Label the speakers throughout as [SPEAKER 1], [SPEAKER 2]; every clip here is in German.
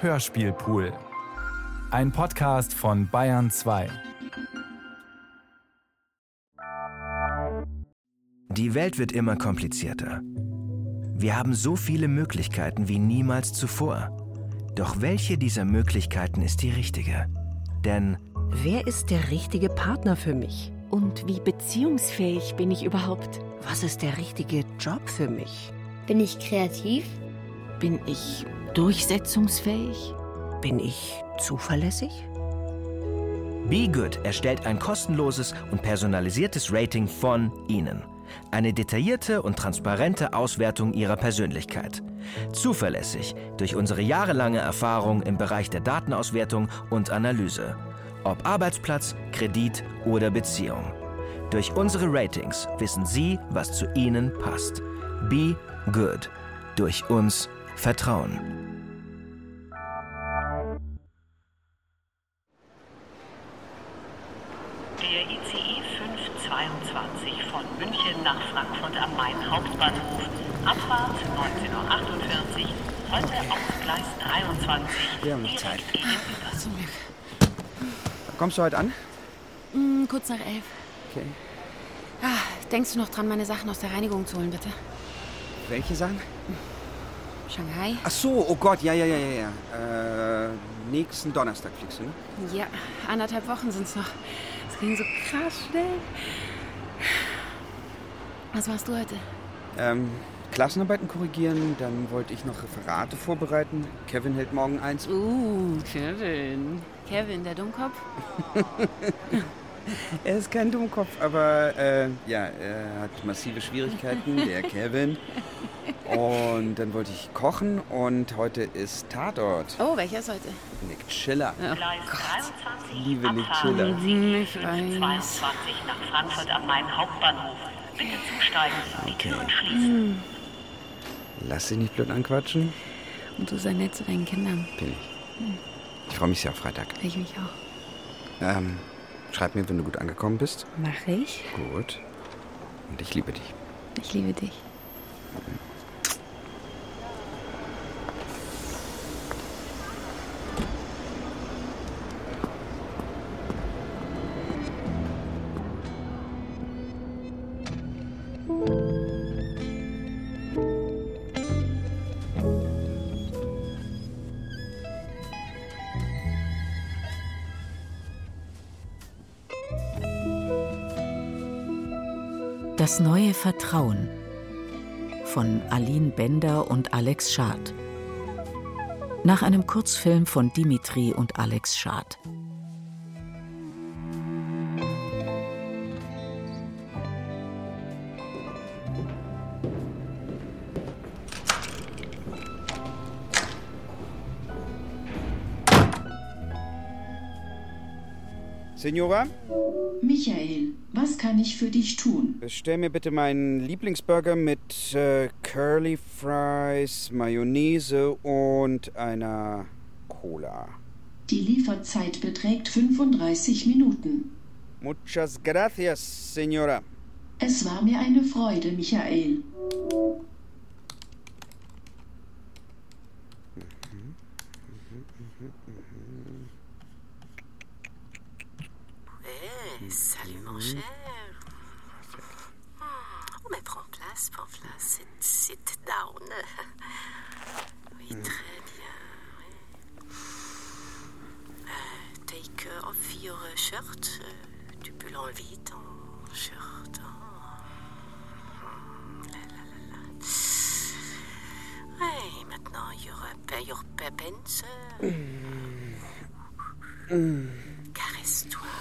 [SPEAKER 1] Hörspielpool. Ein Podcast von Bayern 2.
[SPEAKER 2] Die Welt wird immer komplizierter. Wir haben so viele Möglichkeiten wie niemals zuvor. Doch welche dieser Möglichkeiten ist die richtige? Denn
[SPEAKER 3] wer ist der richtige Partner für mich? Und wie beziehungsfähig bin ich überhaupt? Was ist der richtige Job für mich?
[SPEAKER 4] Bin ich kreativ?
[SPEAKER 3] Bin ich durchsetzungsfähig? Bin ich zuverlässig?
[SPEAKER 2] Be Good erstellt ein kostenloses und personalisiertes Rating von Ihnen. Eine detaillierte und transparente Auswertung Ihrer Persönlichkeit. Zuverlässig durch unsere jahrelange Erfahrung im Bereich der Datenauswertung und Analyse. Ob Arbeitsplatz, Kredit oder Beziehung. Durch unsere Ratings wissen Sie, was zu Ihnen passt. Be Good. Durch uns Vertrauen.
[SPEAKER 5] Hauptbahnhof. Abfahrt 19.48 Uhr. Heute auf Gleis 23.
[SPEAKER 6] Wir haben noch Zeit.
[SPEAKER 7] Zum Glück.
[SPEAKER 6] Kommst du heute an?
[SPEAKER 7] Hm, kurz nach elf.
[SPEAKER 6] Okay.
[SPEAKER 7] Ah, denkst du noch dran, meine Sachen aus der Reinigung zu holen, bitte?
[SPEAKER 6] Welche Sachen?
[SPEAKER 7] Shanghai?
[SPEAKER 6] Ach so, oh Gott, ja, ja, ja, ja. ja. Äh, nächsten Donnerstag fliegst du, ne?
[SPEAKER 7] Ja, anderthalb Wochen sind's noch. Es ging so krass schnell. Was machst du heute?
[SPEAKER 6] Ähm, Klassenarbeiten korrigieren, dann wollte ich noch Referate vorbereiten. Kevin hält morgen eins.
[SPEAKER 7] Uh, Kevin. Kevin, der Dummkopf?
[SPEAKER 6] Er ist kein Dummkopf, aber äh, ja, er hat massive Schwierigkeiten, der Kevin. Und dann wollte ich kochen und heute ist Tatort.
[SPEAKER 7] Oh, welcher ist heute?
[SPEAKER 6] Nick Chiller.
[SPEAKER 7] Ja.
[SPEAKER 5] Gleis 23.
[SPEAKER 6] Liebe Nick Schiller.
[SPEAKER 7] Hm, ich
[SPEAKER 5] 522
[SPEAKER 7] weiß.
[SPEAKER 5] nach Frankfurt am Main Hauptbahnhof. Bitte zusteigen. Die
[SPEAKER 6] Okay.
[SPEAKER 5] Türen schließen.
[SPEAKER 6] Lass dich nicht blöd anquatschen.
[SPEAKER 7] Und du sei nett zu deinen Kindern.
[SPEAKER 6] Bin ich. Ich freue mich sehr auf Freitag.
[SPEAKER 7] Ich mich auch.
[SPEAKER 6] Ähm, schreib mir, wenn du gut angekommen bist.
[SPEAKER 7] Mach ich.
[SPEAKER 6] Gut. Und ich liebe dich.
[SPEAKER 7] Ich liebe dich.
[SPEAKER 3] Das Vertrauen von Aline Bender und Alex Schad. Nach einem Kurzfilm von Dimitri und Alex Schad.
[SPEAKER 6] Senora,
[SPEAKER 8] Michael, was kann ich für dich tun?
[SPEAKER 6] bestell mir bitte meinen Lieblingsburger mit äh, Curly Fries, Mayonnaise und einer Cola.
[SPEAKER 8] Die Lieferzeit beträgt 35 Minuten.
[SPEAKER 6] Muchas gracias, Senora.
[SPEAKER 8] Es war mir eine Freude, Michael.
[SPEAKER 9] Salut mon cher. Oh, mais prends place, prends place. Sit, down. Oui, très bien. oui. Euh, take off your shirt. Euh, Tu peux l'enlever, ton shirt. Oh. La, la, la, la. Ouais, maintenant, your, pa- your pa- pants. Caresse-toi. Non, non,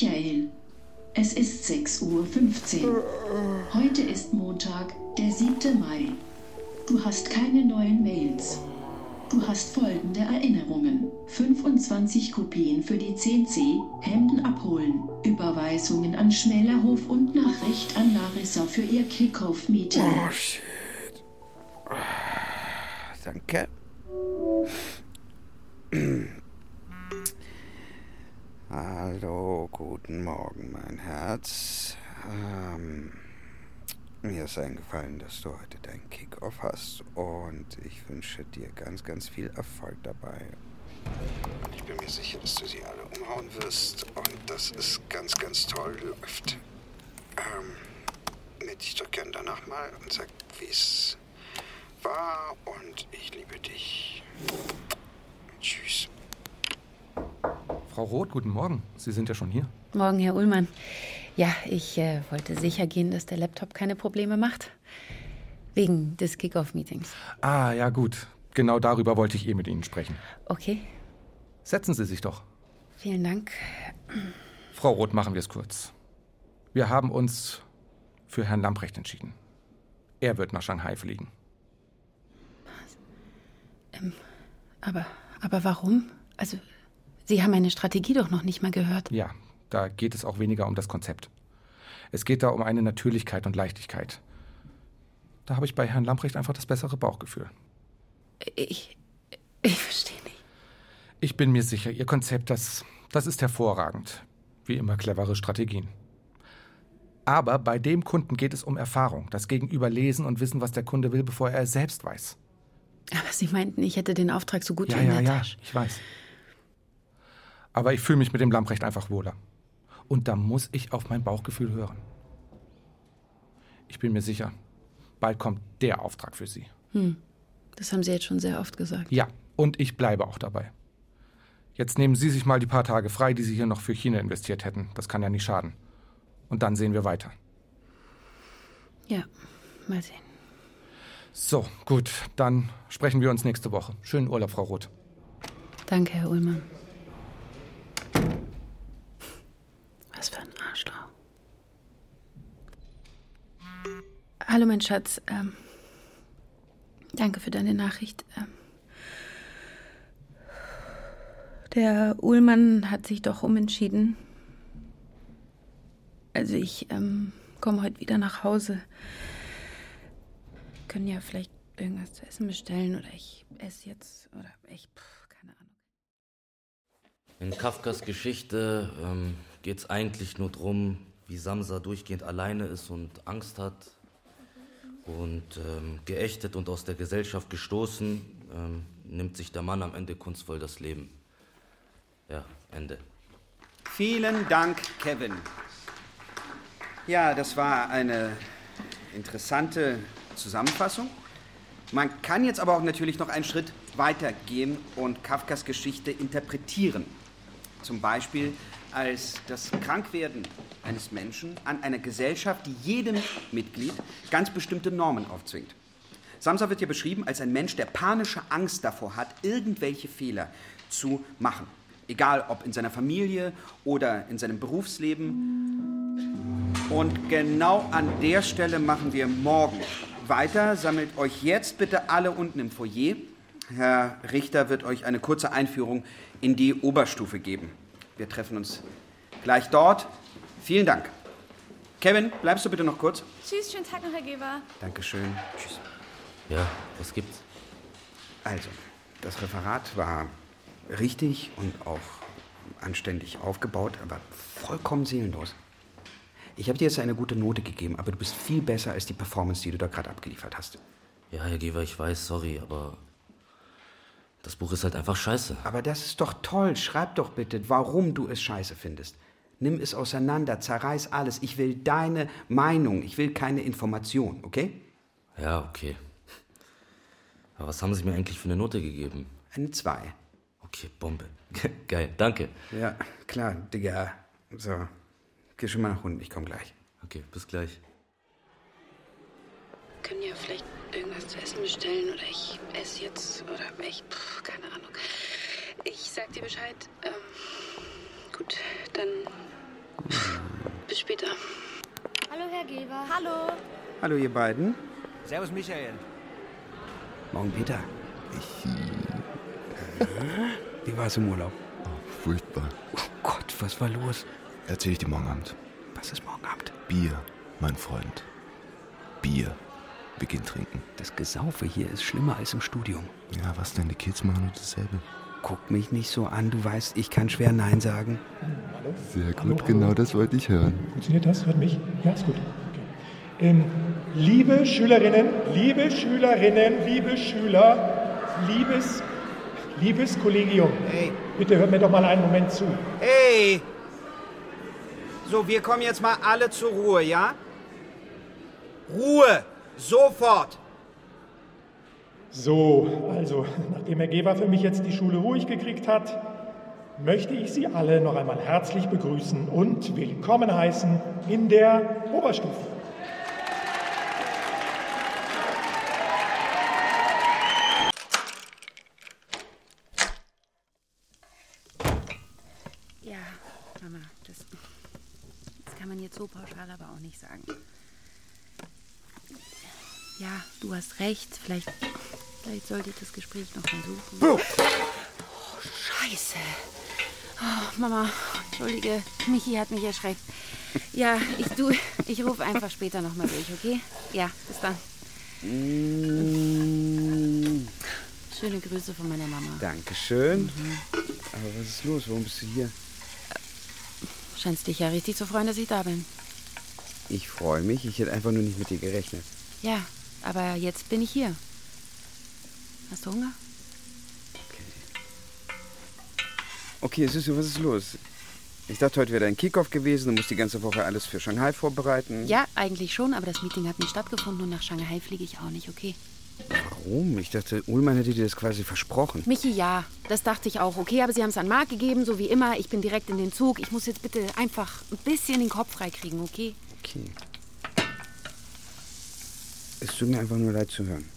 [SPEAKER 8] Michael. Es ist 6.15 Uhr. Heute ist Montag, der 7. Mai. Du hast keine neuen Mails. Du hast folgende Erinnerungen. 25 Kopien für die CC, Hemden abholen, Überweisungen an Schmälerhof und Nachricht an Larissa für ihr Kickoff-Meeting.
[SPEAKER 6] Oh, shit. Danke. Hallo, guten Morgen, mein Herz. Ähm, mir ist eingefallen, dass du heute deinen Kickoff hast und ich wünsche dir ganz, ganz viel Erfolg dabei. Ich bin mir sicher, dass du sie alle umhauen wirst und dass es ganz, ganz toll läuft. Ähm, melde dich doch gern danach mal und sag, wie es war und ich liebe dich. Tschüss.
[SPEAKER 10] Frau Roth, guten Morgen. Sie sind ja schon hier.
[SPEAKER 7] Morgen, Herr Ullmann. Ja, ich äh, wollte sicher gehen, dass der Laptop keine Probleme macht. Wegen des Kickoff-Meetings.
[SPEAKER 10] Ah, ja, gut. Genau darüber wollte ich eh mit Ihnen sprechen.
[SPEAKER 7] Okay,
[SPEAKER 10] Setzen Sie sich doch.
[SPEAKER 7] vielen Dank.
[SPEAKER 10] Frau Roth, machen wir es kurz. Wir haben uns für Herrn Lamprecht entschieden. Er wird nach Shanghai fliegen.
[SPEAKER 7] Aber, aber warum? Also, Sie haben meine Strategie doch noch nicht mal gehört.
[SPEAKER 10] Ja, da geht es auch weniger um das Konzept. Es geht da um eine Natürlichkeit und Leichtigkeit. Da habe ich bei Herrn Lamprecht einfach das bessere Bauchgefühl.
[SPEAKER 7] Ich, ich verstehe nicht.
[SPEAKER 10] Ich bin mir sicher, Ihr Konzept, das, das ist hervorragend. Wie immer clevere Strategien. Aber bei dem Kunden geht es um Erfahrung, das Gegenüber lesen und wissen, was der Kunde will, bevor er es selbst weiß.
[SPEAKER 7] Aber Sie meinten, ich hätte den Auftrag so gut
[SPEAKER 10] Ja,
[SPEAKER 7] wie in
[SPEAKER 10] ja,
[SPEAKER 7] der
[SPEAKER 10] ja,
[SPEAKER 7] Tasche.
[SPEAKER 10] ich weiß. Aber ich fühle mich mit dem Lamprecht einfach wohler. Und da muss ich auf mein Bauchgefühl hören. Ich bin mir sicher, bald kommt der Auftrag für Sie.
[SPEAKER 7] Das haben Sie jetzt schon sehr oft gesagt.
[SPEAKER 10] Ja, und ich bleibe auch dabei. Jetzt nehmen Sie sich mal die paar Tage frei, die Sie hier noch für China investiert hätten. Das kann ja nicht schaden. Und dann sehen wir weiter.
[SPEAKER 7] Ja, mal sehen.
[SPEAKER 10] So, gut, dann sprechen wir uns nächste Woche. Schönen Urlaub, Frau Roth.
[SPEAKER 7] Danke, Herr Ullmann. Was für ein Arschloch. Hallo, mein Schatz. Ähm, danke für deine Nachricht. Ähm, der Ullmann hat sich doch umentschieden. Also ich ähm, komme heute wieder nach Hause. Wir können ja vielleicht irgendwas zu essen bestellen oder ich esse jetzt oder ich, pff, keine Ahnung.
[SPEAKER 11] In Kafkas Geschichte ähm, geht es eigentlich nur darum, wie Samsa durchgehend alleine ist und Angst hat und ähm, geächtet und aus der Gesellschaft gestoßen, ähm, nimmt sich der Mann am Ende kunstvoll das Leben. Ja, Ende.
[SPEAKER 6] Vielen Dank, Kevin. Ja, das war eine interessante Zusammenfassung. Man kann jetzt aber auch natürlich noch einen Schritt weiter gehen und Kafkas Geschichte interpretieren. Zum Beispiel als das Krankwerden eines Menschen an einer Gesellschaft, die jedem Mitglied ganz bestimmte Normen aufzwingt. Samsa wird hier beschrieben als ein Mensch, der panische Angst davor hat, irgendwelche Fehler zu machen. Egal ob in seiner Familie oder in seinem Berufsleben. Und genau an der Stelle machen wir morgen weiter. Sammelt euch jetzt bitte alle unten im Foyer. Herr Richter wird euch eine kurze Einführung in die Oberstufe geben. Wir treffen uns gleich dort. Vielen Dank. Kevin, bleibst du bitte noch kurz?
[SPEAKER 12] Tschüss, schönen Tag noch, Herr Geber.
[SPEAKER 6] Dankeschön. Tschüss.
[SPEAKER 11] Ja, was gibt's?
[SPEAKER 6] Also, das Referat war richtig und auch anständig aufgebaut, aber vollkommen seelenlos. Ich habe dir jetzt eine gute Note gegeben, aber du bist viel besser als die Performance, die du da gerade abgeliefert hast.
[SPEAKER 11] Ja, Herr Geber, ich weiß, sorry, aber das Buch ist halt einfach scheiße.
[SPEAKER 6] Aber das ist doch toll. Schreib doch bitte, warum du es scheiße findest. Nimm es auseinander, zerreiß alles. Ich will deine Meinung, ich will keine Information, okay?
[SPEAKER 11] Ja, okay. Aber was haben Sie mir eigentlich für eine Note gegeben?
[SPEAKER 6] Eine 2.
[SPEAKER 11] Okay, Bombe. Geil, danke.
[SPEAKER 6] Ja, klar, Digga. So, geh schon mal nach unten, ich komm gleich.
[SPEAKER 11] Okay, bis gleich.
[SPEAKER 7] Können ja vielleicht irgendwas zu essen bestellen oder ich esse jetzt oder ich, pff, keine Ahnung. Ich sag dir Bescheid. Ähm, gut, dann bis später.
[SPEAKER 12] Hallo, Herr Geber. Hallo.
[SPEAKER 6] Hallo, ihr beiden.
[SPEAKER 13] Servus, Michael.
[SPEAKER 6] Morgen, Peter. Ich
[SPEAKER 14] Wie war es im Urlaub?
[SPEAKER 15] Furchtbar.
[SPEAKER 14] Oh Gott, was war los?
[SPEAKER 15] Erzähl ich dir morgen Abend.
[SPEAKER 14] Was ist morgen Abend?
[SPEAKER 15] Bier, mein Freund. Bier. Wir gehen trinken.
[SPEAKER 14] Das Gesaufe hier ist schlimmer als im Studium.
[SPEAKER 15] Ja, was denn? Die Kids machen nur dasselbe.
[SPEAKER 14] Guck mich nicht so an, du weißt, ich kann schwer Nein sagen.
[SPEAKER 16] Hallo?
[SPEAKER 15] Sehr gut,
[SPEAKER 16] Hallo,
[SPEAKER 15] genau
[SPEAKER 16] hallo.
[SPEAKER 15] das wollte ich hören.
[SPEAKER 16] Funktioniert das? Hört mich? Ja, ist gut. Okay. Ähm, liebe Schülerinnen, liebe Schülerinnen, liebe Schüler, liebes, liebes Kollegium.
[SPEAKER 6] Hey.
[SPEAKER 16] Bitte hört mir doch mal einen Moment zu.
[SPEAKER 6] Hey! So, wir kommen jetzt mal alle zur Ruhe, ja? Ruhe! Sofort!
[SPEAKER 16] So, also, nachdem Herr Geber für mich jetzt die Schule ruhig gekriegt hat, möchte ich Sie alle noch einmal herzlich begrüßen und willkommen heißen in der Oberstufe.
[SPEAKER 7] Ja, Mama, das, das kann man jetzt so pauschal aber auch nicht sagen. Ja, du hast recht. Vielleicht, vielleicht sollte ich das Gespräch noch mal suchen. Oh, Scheiße. Oh, Mama, entschuldige. Michi hat mich erschreckt. Ja, ich, du, ich rufe einfach später noch mal durch, okay? Ja, bis dann. Schöne Grüße von meiner Mama.
[SPEAKER 6] Dankeschön. Aber was ist los? Warum bist du hier?
[SPEAKER 7] Scheinst dich ja richtig zu freuen, dass ich da bin.
[SPEAKER 6] Ich freue mich. Ich hätte einfach nur nicht mit dir gerechnet.
[SPEAKER 7] Ja, aber jetzt bin ich hier. Hast du Hunger?
[SPEAKER 6] Okay, Süße, was ist los? Ich dachte, heute wäre dein Kickoff gewesen. Du musst die ganze Woche alles für Shanghai vorbereiten.
[SPEAKER 7] Ja, eigentlich schon, aber das Meeting hat nicht stattgefunden und nach Shanghai fliege ich auch nicht, okay?
[SPEAKER 6] Warum? Ich dachte, Ullmann hätte dir das quasi versprochen.
[SPEAKER 7] Michi, ja, das dachte ich auch, okay, aber Sie haben es an Marc gegeben, so wie immer. Ich bin direkt in den Zug. Ich muss jetzt bitte einfach ein bisschen den Kopf freikriegen, okay?
[SPEAKER 6] Okay. Es tut mir einfach nur leid zu hören.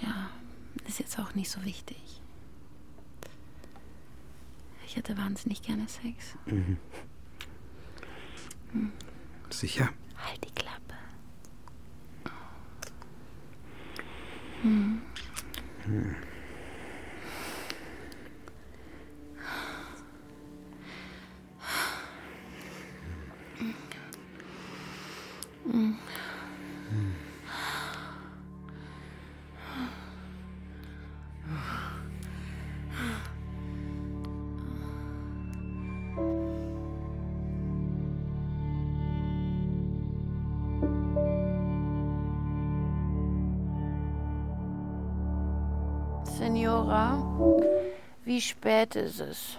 [SPEAKER 7] Ja, ist jetzt auch nicht so wichtig. Ich hätte wahnsinnig gerne Sex.
[SPEAKER 6] Mhm.
[SPEAKER 7] Hm.
[SPEAKER 6] Sicher?
[SPEAKER 7] Halt die Klappe. Hm.
[SPEAKER 6] Hm.
[SPEAKER 7] Hm. Senora, wie spät ist es?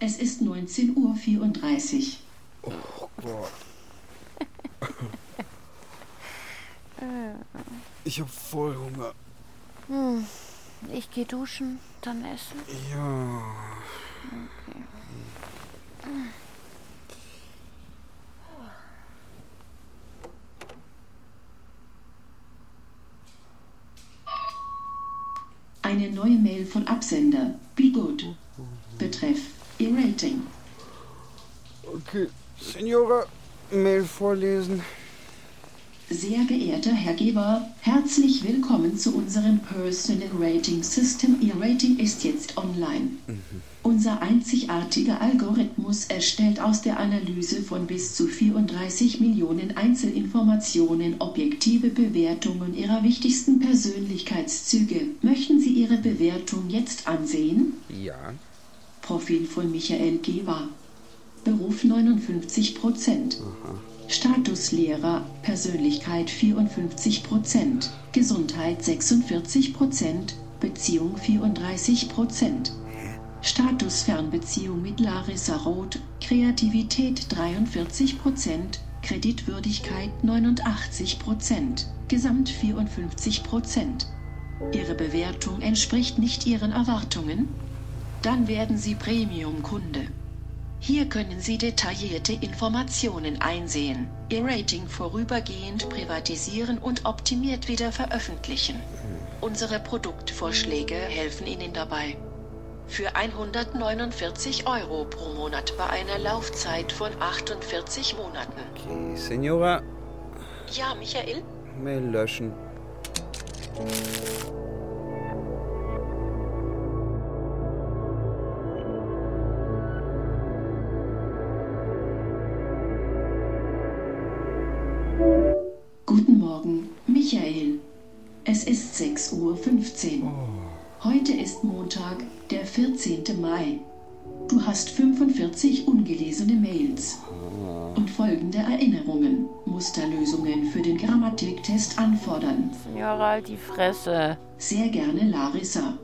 [SPEAKER 8] Es ist 19.34 Uhr.
[SPEAKER 6] Oh Gott. Ich hab voll Hunger.
[SPEAKER 7] Hm. Ich gehe duschen, dann essen.
[SPEAKER 6] Ja.
[SPEAKER 7] Okay.
[SPEAKER 8] Eine neue Mail von Absender. Be good. Betreff Ihr Rating.
[SPEAKER 6] Okay, Senora, Mail vorlesen.
[SPEAKER 8] Sehr geehrter Herr Geber, herzlich willkommen zu unserem Personal Rating System. Ihr Rating ist jetzt online. Unser einzigartiger Algorithmus erstellt aus der Analyse von bis zu 34 Millionen Einzelinformationen objektive Bewertungen Ihrer wichtigsten Persönlichkeitszüge. Möchten Sie Ihre Bewertung jetzt ansehen?
[SPEAKER 6] Ja.
[SPEAKER 8] Profil von Michael Geber. Beruf 59 Prozent. Status Lehrer, Persönlichkeit 54 Prozent. Gesundheit 46 Prozent. Beziehung 34 Prozent. Status Fernbeziehung mit Larissa Roth, Kreativität 43 Prozent. Kreditwürdigkeit 89 Prozent. Gesamt 54 Prozent. Ihre Bewertung entspricht nicht Ihren Erwartungen? Dann werden Sie Premium-Kunde. Hier können Sie detaillierte Informationen einsehen, Ihr Rating vorübergehend privatisieren und optimiert wieder veröffentlichen. Unsere Produktvorschläge helfen Ihnen dabei. für 149 Euro pro Monat bei einer Laufzeit von 48 Monaten.
[SPEAKER 14] Okay, Senora,
[SPEAKER 8] Ja, Michael?
[SPEAKER 14] Mail löschen.
[SPEAKER 8] Es ist 6.15 Uhr. Heute ist Montag, der 14. Mai. Du hast 45 ungelesene Mails und folgende Erinnerungen, Musterlösungen für den Grammatiktest anfordern.
[SPEAKER 17] Senora, halt die Fresse.
[SPEAKER 8] Sehr gerne Larissa.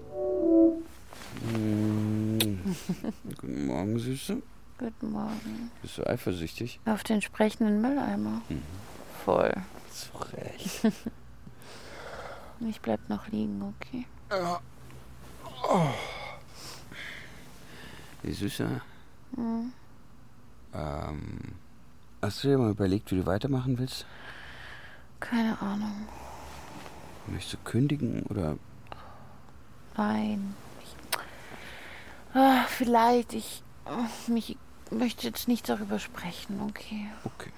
[SPEAKER 14] Hm. Guten Morgen, Süße.
[SPEAKER 17] Guten Morgen.
[SPEAKER 14] Bist du eifersüchtig?
[SPEAKER 17] Auf den sprechenden Mülleimer. Voll.
[SPEAKER 14] Zu Recht.
[SPEAKER 17] Ich bleib noch liegen, okay?
[SPEAKER 14] Ja. Oh. Die Süße.
[SPEAKER 17] Hm.
[SPEAKER 14] Ähm, hast du dir mal überlegt, wie du weitermachen willst?
[SPEAKER 17] Keine Ahnung.
[SPEAKER 14] Möchtest du kündigen oder
[SPEAKER 17] Nein. Ich, ah, vielleicht. Ich, mich, möchte jetzt nicht darüber sprechen, okay?
[SPEAKER 14] Okay.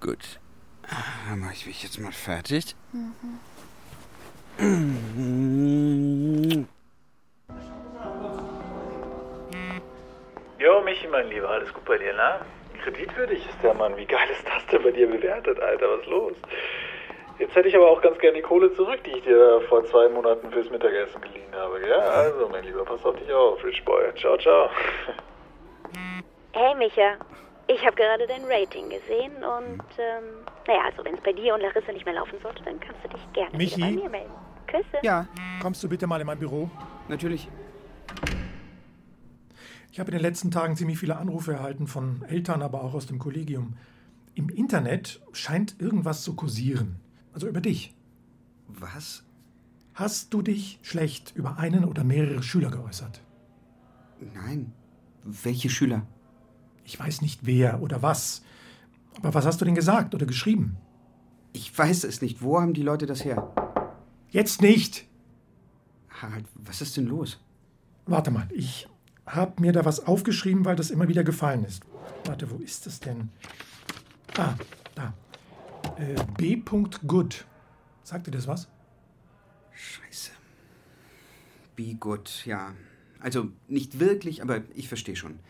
[SPEAKER 14] Gut. Dann mache ich mich jetzt mal fertig.
[SPEAKER 17] Mhm.
[SPEAKER 18] Jo, Michi, mein Lieber, alles gut bei dir, na? Kreditwürdig ist der Mann. Wie geil ist das denn bei dir bewertet, Alter? Was ist los? Jetzt hätte ich aber auch ganz gerne die Kohle zurück, die ich dir vor zwei Monaten fürs Mittagessen geliehen habe. Ja, also, mein Lieber, pass auf dich auf, Rich Boy. Ciao, ciao.
[SPEAKER 19] Hey Micha, ich habe gerade dein Rating gesehen und ähm, naja, also wenn es bei dir und Larissa nicht mehr laufen sollte, dann kannst du dich gerne
[SPEAKER 16] Michi?
[SPEAKER 19] wieder bei mir melden. Küsse.
[SPEAKER 6] Ja.
[SPEAKER 16] Kommst du bitte mal in mein Büro?
[SPEAKER 6] Natürlich.
[SPEAKER 16] Ich habe in den letzten Tagen ziemlich viele Anrufe erhalten von Eltern, aber auch aus dem Kollegium. Im Internet scheint irgendwas zu kursieren. Also über dich.
[SPEAKER 6] Was?
[SPEAKER 16] Hast du dich schlecht über einen oder mehrere Schüler geäußert?
[SPEAKER 6] Nein. Welche Schüler?
[SPEAKER 16] Ich weiß nicht wer oder was. Aber was hast du denn gesagt oder geschrieben?
[SPEAKER 6] Ich weiß es nicht. Wo haben die Leute das her?
[SPEAKER 16] Jetzt nicht!
[SPEAKER 6] Harald, was ist denn los?
[SPEAKER 16] Warte mal, ich habe mir da was aufgeschrieben, weil das immer wieder gefallen ist. Warte, wo ist es denn? Ah, da. Äh, B. Good. Sagt dir das was?
[SPEAKER 6] Scheiße. Be good, ja. Also nicht wirklich, aber ich verstehe schon.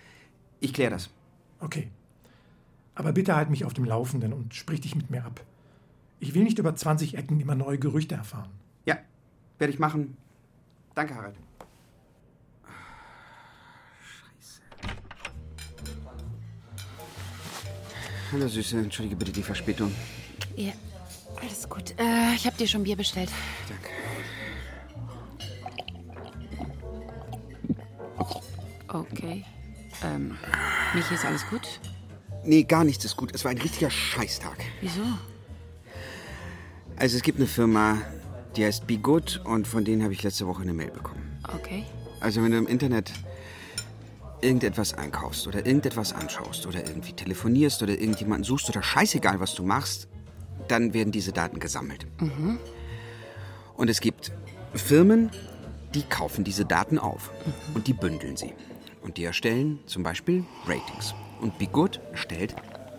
[SPEAKER 6] Ich kläre das.
[SPEAKER 16] Okay. Aber bitte halt mich auf dem Laufenden und sprich dich mit mir ab. Ich will nicht über 20 Ecken immer neue Gerüchte erfahren.
[SPEAKER 6] Ja, werde ich machen. Danke, Harald. Hallo Süße, entschuldige bitte die Verspätung.
[SPEAKER 7] Ja, alles gut. Äh, ich habe dir schon Bier bestellt.
[SPEAKER 6] Danke.
[SPEAKER 7] Okay. Ähm, Michi, ist alles gut?
[SPEAKER 6] Nee, gar nichts ist gut. Es war ein richtiger Scheißtag.
[SPEAKER 7] Wieso?
[SPEAKER 6] Also es gibt eine Firma, die heißt Be Good und von denen habe ich letzte Woche eine Mail bekommen.
[SPEAKER 7] Okay.
[SPEAKER 6] Also wenn du im Internet irgendetwas einkaufst oder irgendetwas anschaust oder irgendwie telefonierst oder irgendjemanden suchst oder scheißegal, was du machst, dann werden diese Daten gesammelt.
[SPEAKER 7] Mhm.
[SPEAKER 6] Und es gibt Firmen, die kaufen diese Daten auf und die bündeln sie. Und die erstellen zum Beispiel Ratings. Und Be Good erstellt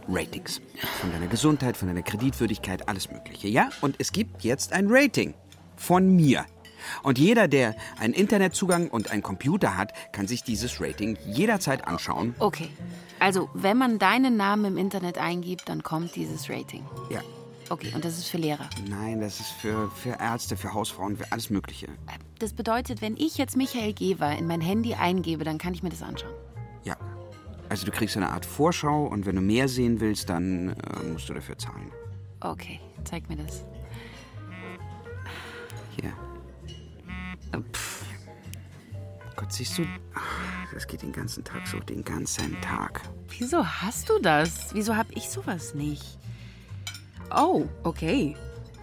[SPEAKER 6] Ratings. Von deiner Gesundheit, von deiner Kreditwürdigkeit, alles Mögliche. Ja? Und es gibt jetzt ein Rating von mir. Und jeder, der einen Internetzugang und einen Computer hat, kann sich dieses Rating jederzeit anschauen.
[SPEAKER 7] Okay. Also, wenn man deinen Namen im Internet eingibt, dann kommt dieses Rating.
[SPEAKER 6] Ja.
[SPEAKER 7] Okay, und das ist für Lehrer.
[SPEAKER 6] Nein, das ist für, für Ärzte, für Hausfrauen, für alles Mögliche.
[SPEAKER 7] Das bedeutet, wenn ich jetzt Michael Geber in mein Handy eingebe, dann kann ich mir das anschauen.
[SPEAKER 6] Ja. Also du kriegst eine Art Vorschau und wenn du mehr sehen willst, dann äh, musst du dafür zahlen.
[SPEAKER 7] Okay, zeig mir das.
[SPEAKER 6] Hier.
[SPEAKER 7] Äh, Pff.
[SPEAKER 6] Gott, siehst du? Das geht den ganzen Tag so, den ganzen Tag.
[SPEAKER 7] Wieso hast du das? Wieso hab ich sowas nicht? Oh, okay.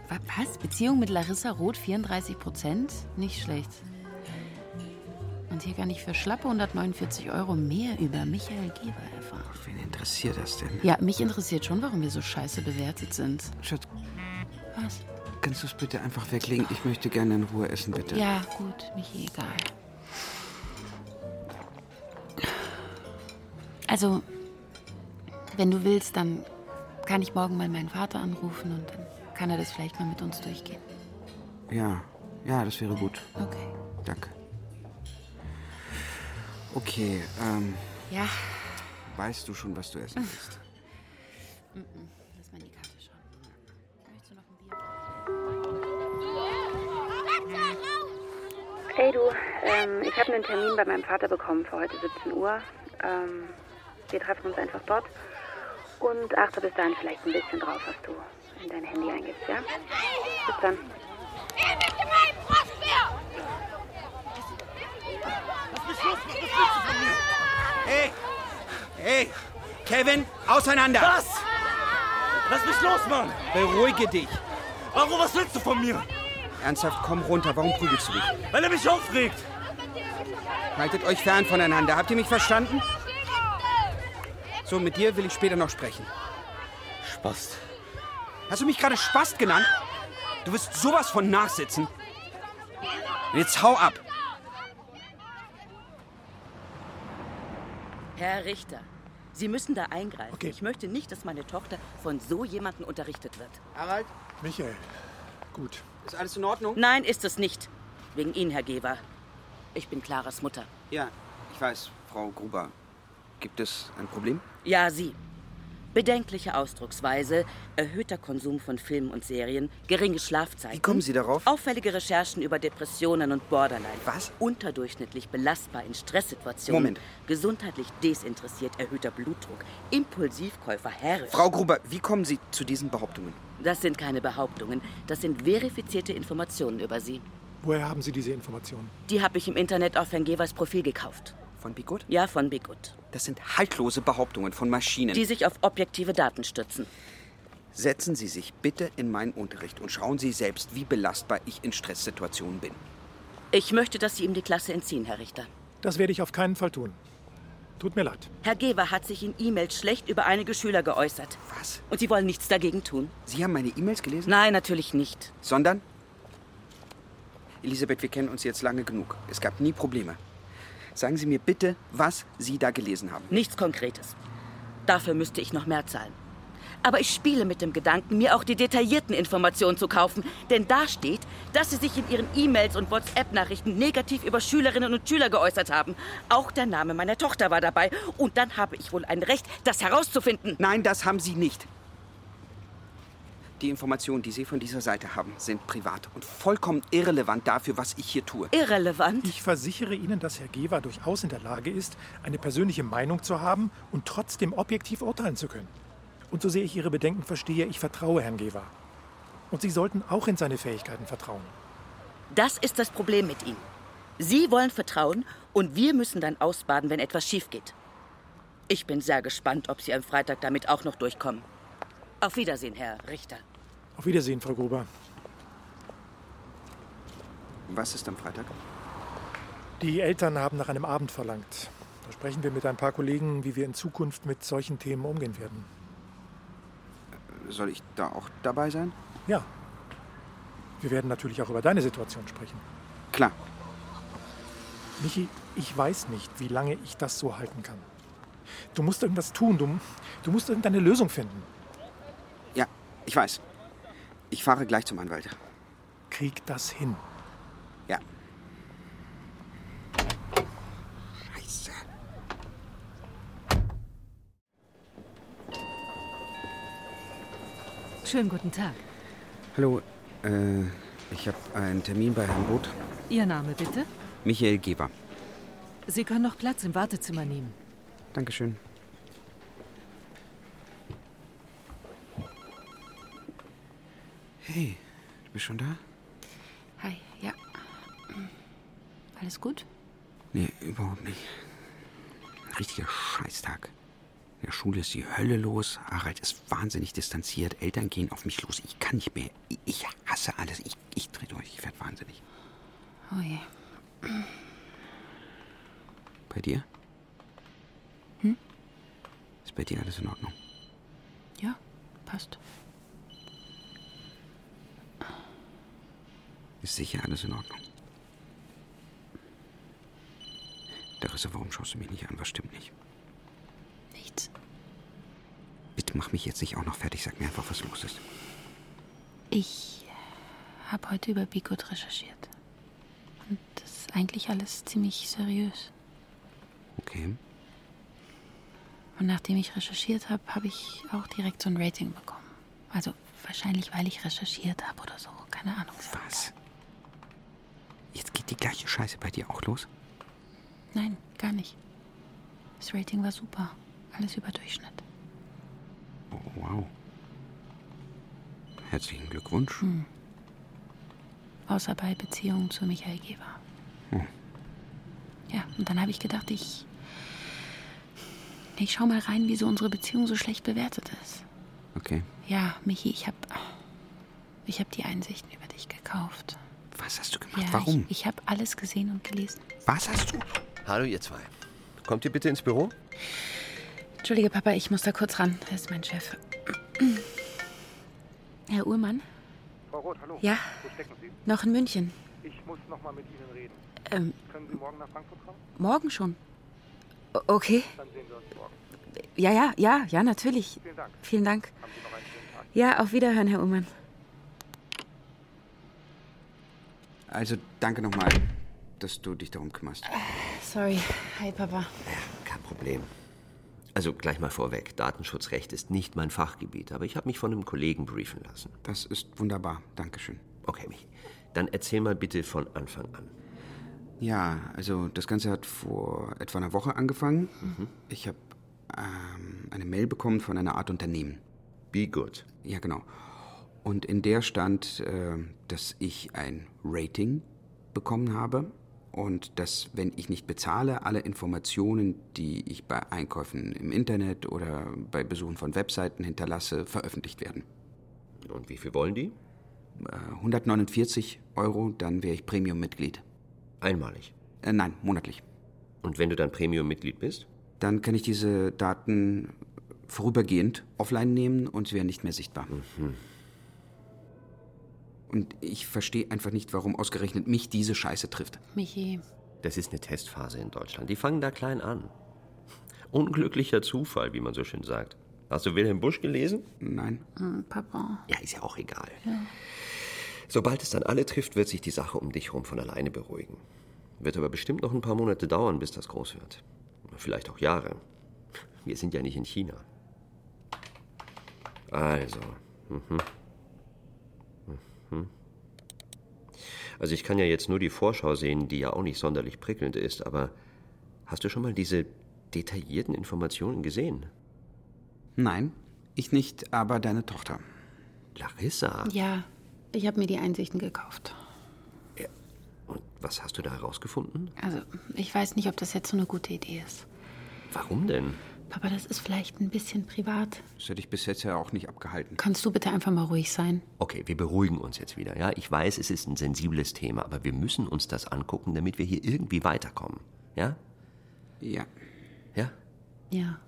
[SPEAKER 7] Wa- Was? Beziehung mit Larissa Roth 34 Prozent? Nicht schlecht. Und hier kann ich für schlappe 149 Euro mehr über Michael Geber erfahren.
[SPEAKER 6] Wen interessiert das denn?
[SPEAKER 7] Ja, mich interessiert schon, warum wir so scheiße bewertet sind.
[SPEAKER 6] Schatz,
[SPEAKER 7] Was?
[SPEAKER 6] kannst du es bitte einfach weglegen? Ich möchte gerne in Ruhe essen, bitte.
[SPEAKER 7] Ja, gut, Michi, egal.
[SPEAKER 17] Also, wenn du willst, dann kann ich morgen mal meinen Vater anrufen und dann kann er das vielleicht mal mit uns durchgehen.
[SPEAKER 14] Ja, ja, das wäre gut.
[SPEAKER 17] Okay.
[SPEAKER 14] Danke. Okay, ähm,
[SPEAKER 17] Ja.
[SPEAKER 14] weißt du schon, was du essen willst?
[SPEAKER 17] Mhm. Lass mal in die Karte schauen. Möchtest du noch ein Bier?
[SPEAKER 19] Hey du, ähm, ich habe einen Termin bei meinem Vater bekommen für heute 17 Uhr. Ähm, wir treffen uns einfach dort. Und achte bis dahin vielleicht ein bisschen drauf, was du in dein Handy eingibst, ja? Bis dann.
[SPEAKER 6] Hey! Hey! Kevin, auseinander!
[SPEAKER 20] Was? Lass mich los, Mann!
[SPEAKER 6] Beruhige dich.
[SPEAKER 20] Warum, was willst du von mir?
[SPEAKER 6] Ernsthaft, komm runter. Warum prügelst du dich?
[SPEAKER 20] Weil er mich aufregt!
[SPEAKER 6] Haltet euch fern voneinander. Habt ihr mich verstanden? So, mit dir will ich später noch sprechen.
[SPEAKER 20] Spast.
[SPEAKER 6] Hast du mich gerade Spast genannt? Du wirst sowas von nachsitzen. Und Jetzt hau ab.
[SPEAKER 21] Herr Richter, Sie müssen da eingreifen. Ich möchte nicht, dass meine Tochter von so jemandem unterrichtet wird.
[SPEAKER 6] Harald?
[SPEAKER 16] Michael, gut.
[SPEAKER 6] Ist alles in Ordnung?
[SPEAKER 21] Nein, ist es nicht. Wegen Ihnen, Herr Geber. Ich bin Claras Mutter.
[SPEAKER 6] Ja, ich weiß, Frau Gruber. Gibt es ein Problem?
[SPEAKER 21] Ja, Sie. Bedenkliche Ausdrucksweise, erhöhter Konsum von Filmen und Serien, geringe Schlafzeiten.
[SPEAKER 6] Wie kommen Sie darauf?
[SPEAKER 21] Auffällige Recherchen über Depressionen und Borderline.
[SPEAKER 6] Was?
[SPEAKER 21] Unterdurchschnittlich belastbar in Stresssituationen.
[SPEAKER 6] Moment.
[SPEAKER 21] Gesundheitlich desinteressiert, erhöhter Blutdruck. Impulsivkäufer, herrisch.
[SPEAKER 6] Frau Gruber, wie kommen Sie zu diesen Behauptungen?
[SPEAKER 21] Das sind keine Behauptungen. Das sind verifizierte Informationen über Sie.
[SPEAKER 16] Woher haben Sie diese Informationen?
[SPEAKER 21] Die habe ich im Internet auf Herrn Gevers Profil gekauft.
[SPEAKER 6] Von Bigut?
[SPEAKER 21] Ja, von Bigut.
[SPEAKER 6] Das sind haltlose Behauptungen von Maschinen.
[SPEAKER 21] Die sich auf objektive Daten stützen.
[SPEAKER 6] Setzen Sie sich bitte in meinen Unterricht und schauen Sie selbst, wie belastbar ich in Stresssituationen bin.
[SPEAKER 21] Ich möchte, dass Sie ihm die Klasse entziehen, Herr Richter.
[SPEAKER 16] Das werde ich auf keinen Fall tun. Tut mir leid.
[SPEAKER 21] Herr Geber hat sich in E-Mails schlecht über einige Schüler geäußert.
[SPEAKER 6] Was?
[SPEAKER 21] Und Sie wollen nichts dagegen tun?
[SPEAKER 6] Sie haben meine E-Mails gelesen?
[SPEAKER 21] Nein, natürlich nicht.
[SPEAKER 6] Sondern? Elisabeth, wir kennen uns jetzt lange genug. Es gab nie Probleme. Sagen Sie mir bitte, was Sie da gelesen haben.
[SPEAKER 21] Nichts Konkretes. Dafür müsste ich noch mehr zahlen. Aber ich spiele mit dem Gedanken, mir auch die detaillierten Informationen zu kaufen. Denn da steht, dass Sie sich in Ihren E-Mails und WhatsApp-Nachrichten negativ über Schülerinnen und Schüler geäußert haben. Auch der Name meiner Tochter war dabei. Und dann habe ich wohl ein Recht, das herauszufinden.
[SPEAKER 6] Nein, das haben Sie nicht. Die Informationen, die Sie von dieser Seite haben, sind privat und vollkommen irrelevant dafür, was ich hier tue.
[SPEAKER 21] Irrelevant?
[SPEAKER 16] Ich versichere Ihnen, dass Herr Gewer durchaus in der Lage ist, eine persönliche Meinung zu haben und trotzdem objektiv urteilen zu können. Und so sehr ich Ihre Bedenken verstehe, ich vertraue Herrn Gewer. Und Sie sollten auch in seine Fähigkeiten vertrauen.
[SPEAKER 21] Das ist das Problem mit ihm. Sie wollen vertrauen und wir müssen dann ausbaden, wenn etwas schief geht. Ich bin sehr gespannt, ob Sie am Freitag damit auch noch durchkommen. Auf Wiedersehen, Herr Richter.
[SPEAKER 16] Auf Wiedersehen, Frau Gruber.
[SPEAKER 6] Was ist am Freitag?
[SPEAKER 16] Die Eltern haben nach einem Abend verlangt. Da sprechen wir mit ein paar Kollegen, wie wir in Zukunft mit solchen Themen umgehen werden.
[SPEAKER 6] Soll ich da auch dabei sein?
[SPEAKER 16] Ja. Wir werden natürlich auch über deine Situation sprechen.
[SPEAKER 6] Klar.
[SPEAKER 16] Michi, ich weiß nicht, wie lange ich das so halten kann. Du musst irgendwas tun. Du, du musst irgendeine Lösung finden.
[SPEAKER 6] Ja, ich weiß. Ich fahre gleich zum Anwalt.
[SPEAKER 16] Krieg das hin.
[SPEAKER 6] Ja.
[SPEAKER 22] Schönen guten Tag.
[SPEAKER 6] Hallo, äh, ich habe einen Termin bei Herrn Roth.
[SPEAKER 22] Ihr Name bitte?
[SPEAKER 6] Michael Geber.
[SPEAKER 22] Sie können noch Platz im Wartezimmer nehmen.
[SPEAKER 6] Dankeschön. Hey, du bist schon da?
[SPEAKER 17] Hi, ja. Alles gut?
[SPEAKER 14] Nee, überhaupt nicht. Ein richtiger Scheißtag. In der Schule ist die Hölle los. Harald ist wahnsinnig distanziert. Eltern gehen auf mich los. Ich kann nicht mehr. Ich, hasse alles. Ich, ich dreh durch. Ich werde wahnsinnig.
[SPEAKER 17] Oh je.
[SPEAKER 14] Bei dir?
[SPEAKER 17] Hm?
[SPEAKER 14] Ist bei dir alles in Ordnung?
[SPEAKER 17] Ja, passt.
[SPEAKER 14] Ist sicher alles in Ordnung? Darissa, warum schaust du mich nicht an? Was stimmt nicht?
[SPEAKER 6] mach mich jetzt nicht auch noch fertig. Sag mir einfach, was los ist.
[SPEAKER 7] Ich habe heute über Bigot recherchiert. Und das ist eigentlich alles ziemlich seriös.
[SPEAKER 6] Okay.
[SPEAKER 7] Und nachdem ich recherchiert habe, habe ich auch direkt so ein Rating bekommen. Also wahrscheinlich, weil ich recherchiert habe oder so. Keine Ahnung.
[SPEAKER 6] Was? Jetzt geht die gleiche Scheiße bei dir auch los?
[SPEAKER 7] Nein, gar nicht. Das Rating war super. Alles über Durchschnitt.
[SPEAKER 6] Oh, wow. Herzlichen Glückwunsch.
[SPEAKER 7] Hm. Außer bei Beziehungen zu Michael Geber.
[SPEAKER 6] Hm.
[SPEAKER 7] Ja, und dann habe ich gedacht, ich. Ich schau mal rein, wieso unsere Beziehung so schlecht bewertet ist.
[SPEAKER 6] Okay.
[SPEAKER 7] Ja, Michi, ich habe. Ich habe die Einsichten über dich gekauft.
[SPEAKER 6] Was hast du gemacht?
[SPEAKER 7] Ja,
[SPEAKER 6] Warum?
[SPEAKER 7] Ich, ich habe alles gesehen und gelesen.
[SPEAKER 6] Was hast du?
[SPEAKER 23] Hallo, ihr zwei. Kommt ihr bitte ins Büro?
[SPEAKER 7] Entschuldige, Papa, ich muss da kurz ran. Er ist mein Chef. Herr Uhrmann?
[SPEAKER 24] Frau Roth, hallo.
[SPEAKER 7] Ja?
[SPEAKER 24] Wo stecken Sie?
[SPEAKER 7] Noch in München.
[SPEAKER 24] Ich muss noch mal mit Ihnen reden.
[SPEAKER 7] Ähm,
[SPEAKER 24] Können Sie morgen nach Frankfurt kommen?
[SPEAKER 7] morgen schon. O okay.
[SPEAKER 24] Dann sehen wir uns morgen.
[SPEAKER 7] Ja, ja, ja, ja, natürlich.
[SPEAKER 24] Vielen Dank.
[SPEAKER 7] Vielen Dank.
[SPEAKER 24] Haben Sie noch einen schönen Tag.
[SPEAKER 7] Ja, auf Wiederhören, Herr Uhrmann.
[SPEAKER 6] Also danke nochmal, dass du dich darum kümmerst.
[SPEAKER 7] Sorry. Hi, Papa.
[SPEAKER 23] Kein Problem. Also gleich mal vorweg, Datenschutzrecht ist nicht mein Fachgebiet, aber ich habe mich von einem Kollegen briefen lassen.
[SPEAKER 6] Das ist wunderbar. Dankeschön.
[SPEAKER 23] Okay, Michi. Dann erzähl mal bitte von Anfang an.
[SPEAKER 6] Ja, also das Ganze hat vor etwa einer Woche angefangen. Ich habe ähm, eine Mail bekommen von einer Art Unternehmen.
[SPEAKER 23] Be Good.
[SPEAKER 6] Ja, genau. Und in der stand, äh, dass ich ein Rating bekommen habe und dass, wenn ich nicht bezahle, alle Informationen, die ich bei Einkäufen im Internet oder bei Besuchen von Webseiten hinterlasse, veröffentlicht werden.
[SPEAKER 23] Und wie viel wollen die?
[SPEAKER 6] Äh, 149 Euro, dann wäre ich Premium-Mitglied.
[SPEAKER 23] Einmalig?
[SPEAKER 6] Äh, nein, monatlich.
[SPEAKER 23] Und wenn du dann Premium-Mitglied bist?
[SPEAKER 6] Dann kann ich diese Daten vorübergehend offline nehmen und sie werden nicht mehr sichtbar. Und ich verstehe einfach nicht, warum ausgerechnet mich diese Scheiße trifft.
[SPEAKER 7] Michi.
[SPEAKER 23] Das ist eine Testphase in Deutschland. Die fangen da klein an. Unglücklicher Zufall, wie man so schön sagt. Hast du Wilhelm Busch gelesen?
[SPEAKER 6] Nein.
[SPEAKER 7] Hm, Papa.
[SPEAKER 23] Ja, ist ja auch egal.
[SPEAKER 7] Ja.
[SPEAKER 23] Sobald es dann alle trifft, wird sich die Sache um dich herum von alleine beruhigen. Wird aber bestimmt noch ein paar Monate dauern, bis das groß wird. Vielleicht auch Jahre. Wir sind ja nicht in China. Also. Mhm. Mhm. Also ich kann ja jetzt nur die Vorschau sehen, die ja auch nicht sonderlich prickelnd ist, aber hast du schon mal diese detaillierten Informationen gesehen?
[SPEAKER 6] Nein, ich nicht, aber deine Tochter.
[SPEAKER 23] Larissa?
[SPEAKER 7] Ja, ich habe mir die Einsichten gekauft.
[SPEAKER 23] Und was hast du da herausgefunden?
[SPEAKER 7] Also, ich weiß nicht, ob das jetzt so eine gute Idee ist.
[SPEAKER 23] Warum denn?
[SPEAKER 7] Papa, das ist vielleicht ein bisschen privat.
[SPEAKER 6] Das hätte ich bis jetzt ja auch nicht abgehalten.
[SPEAKER 7] Kannst du bitte einfach mal ruhig sein?
[SPEAKER 23] Okay, wir beruhigen uns jetzt wieder. Ja, ich weiß, es ist ein sensibles Thema, aber wir müssen uns das angucken, damit wir hier irgendwie weiterkommen. Ja?
[SPEAKER 6] Ja.
[SPEAKER 23] Ja?
[SPEAKER 7] Ja.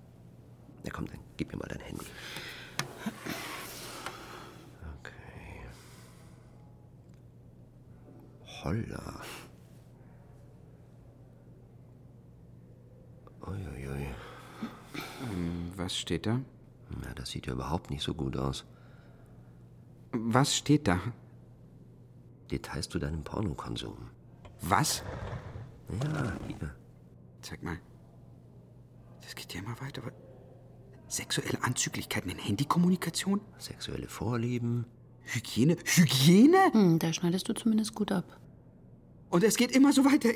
[SPEAKER 23] Na komm, dann gib mir mal dein Handy. Okay. Holla. Uiuiui.
[SPEAKER 6] Ähm, was steht da?
[SPEAKER 23] Na, das sieht ja überhaupt nicht so gut aus.
[SPEAKER 6] Was steht da?
[SPEAKER 23] Details zu deinem Pornokonsum.
[SPEAKER 6] Was?
[SPEAKER 23] Ja, hier.
[SPEAKER 6] Zeig mal. Das geht ja immer weiter. Sexuelle Anzüglichkeiten in Handykommunikation?
[SPEAKER 23] Sexuelle Vorlieben.
[SPEAKER 6] Hygiene? Hygiene?
[SPEAKER 7] Hm, da schneidest du zumindest gut ab.
[SPEAKER 6] Und es geht immer so weiter.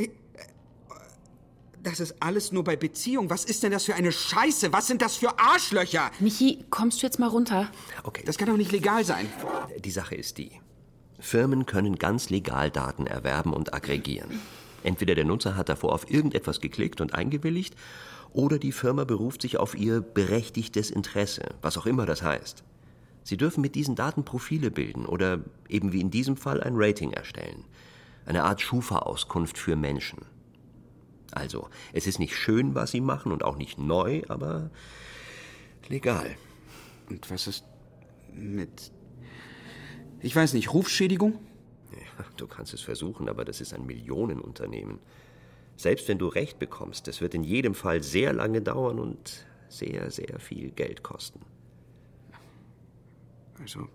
[SPEAKER 6] Das ist alles nur bei Beziehung. Was ist denn das für eine Scheiße? Was sind das für Arschlöcher?
[SPEAKER 7] Michi, kommst du jetzt mal runter?
[SPEAKER 23] Okay.
[SPEAKER 6] Das kann doch nicht legal sein.
[SPEAKER 23] Die Sache ist die. Firmen können ganz legal Daten erwerben und aggregieren. Entweder der Nutzer hat davor auf irgendetwas geklickt und eingewilligt, oder die Firma beruft sich auf ihr berechtigtes Interesse, was auch immer das heißt. Sie dürfen mit diesen Daten Profile bilden oder eben wie in diesem Fall ein Rating erstellen. Eine Art Schufa-Auskunft für Menschen. Also, es ist nicht schön, was sie machen und auch nicht neu, aber legal.
[SPEAKER 6] Und was ist mit. Ich weiß nicht, Rufschädigung?
[SPEAKER 23] Ja, du kannst es versuchen, aber das ist ein Millionenunternehmen. Selbst wenn du Recht bekommst, das wird in jedem Fall sehr lange dauern und sehr, sehr viel Geld kosten.
[SPEAKER 14] Also,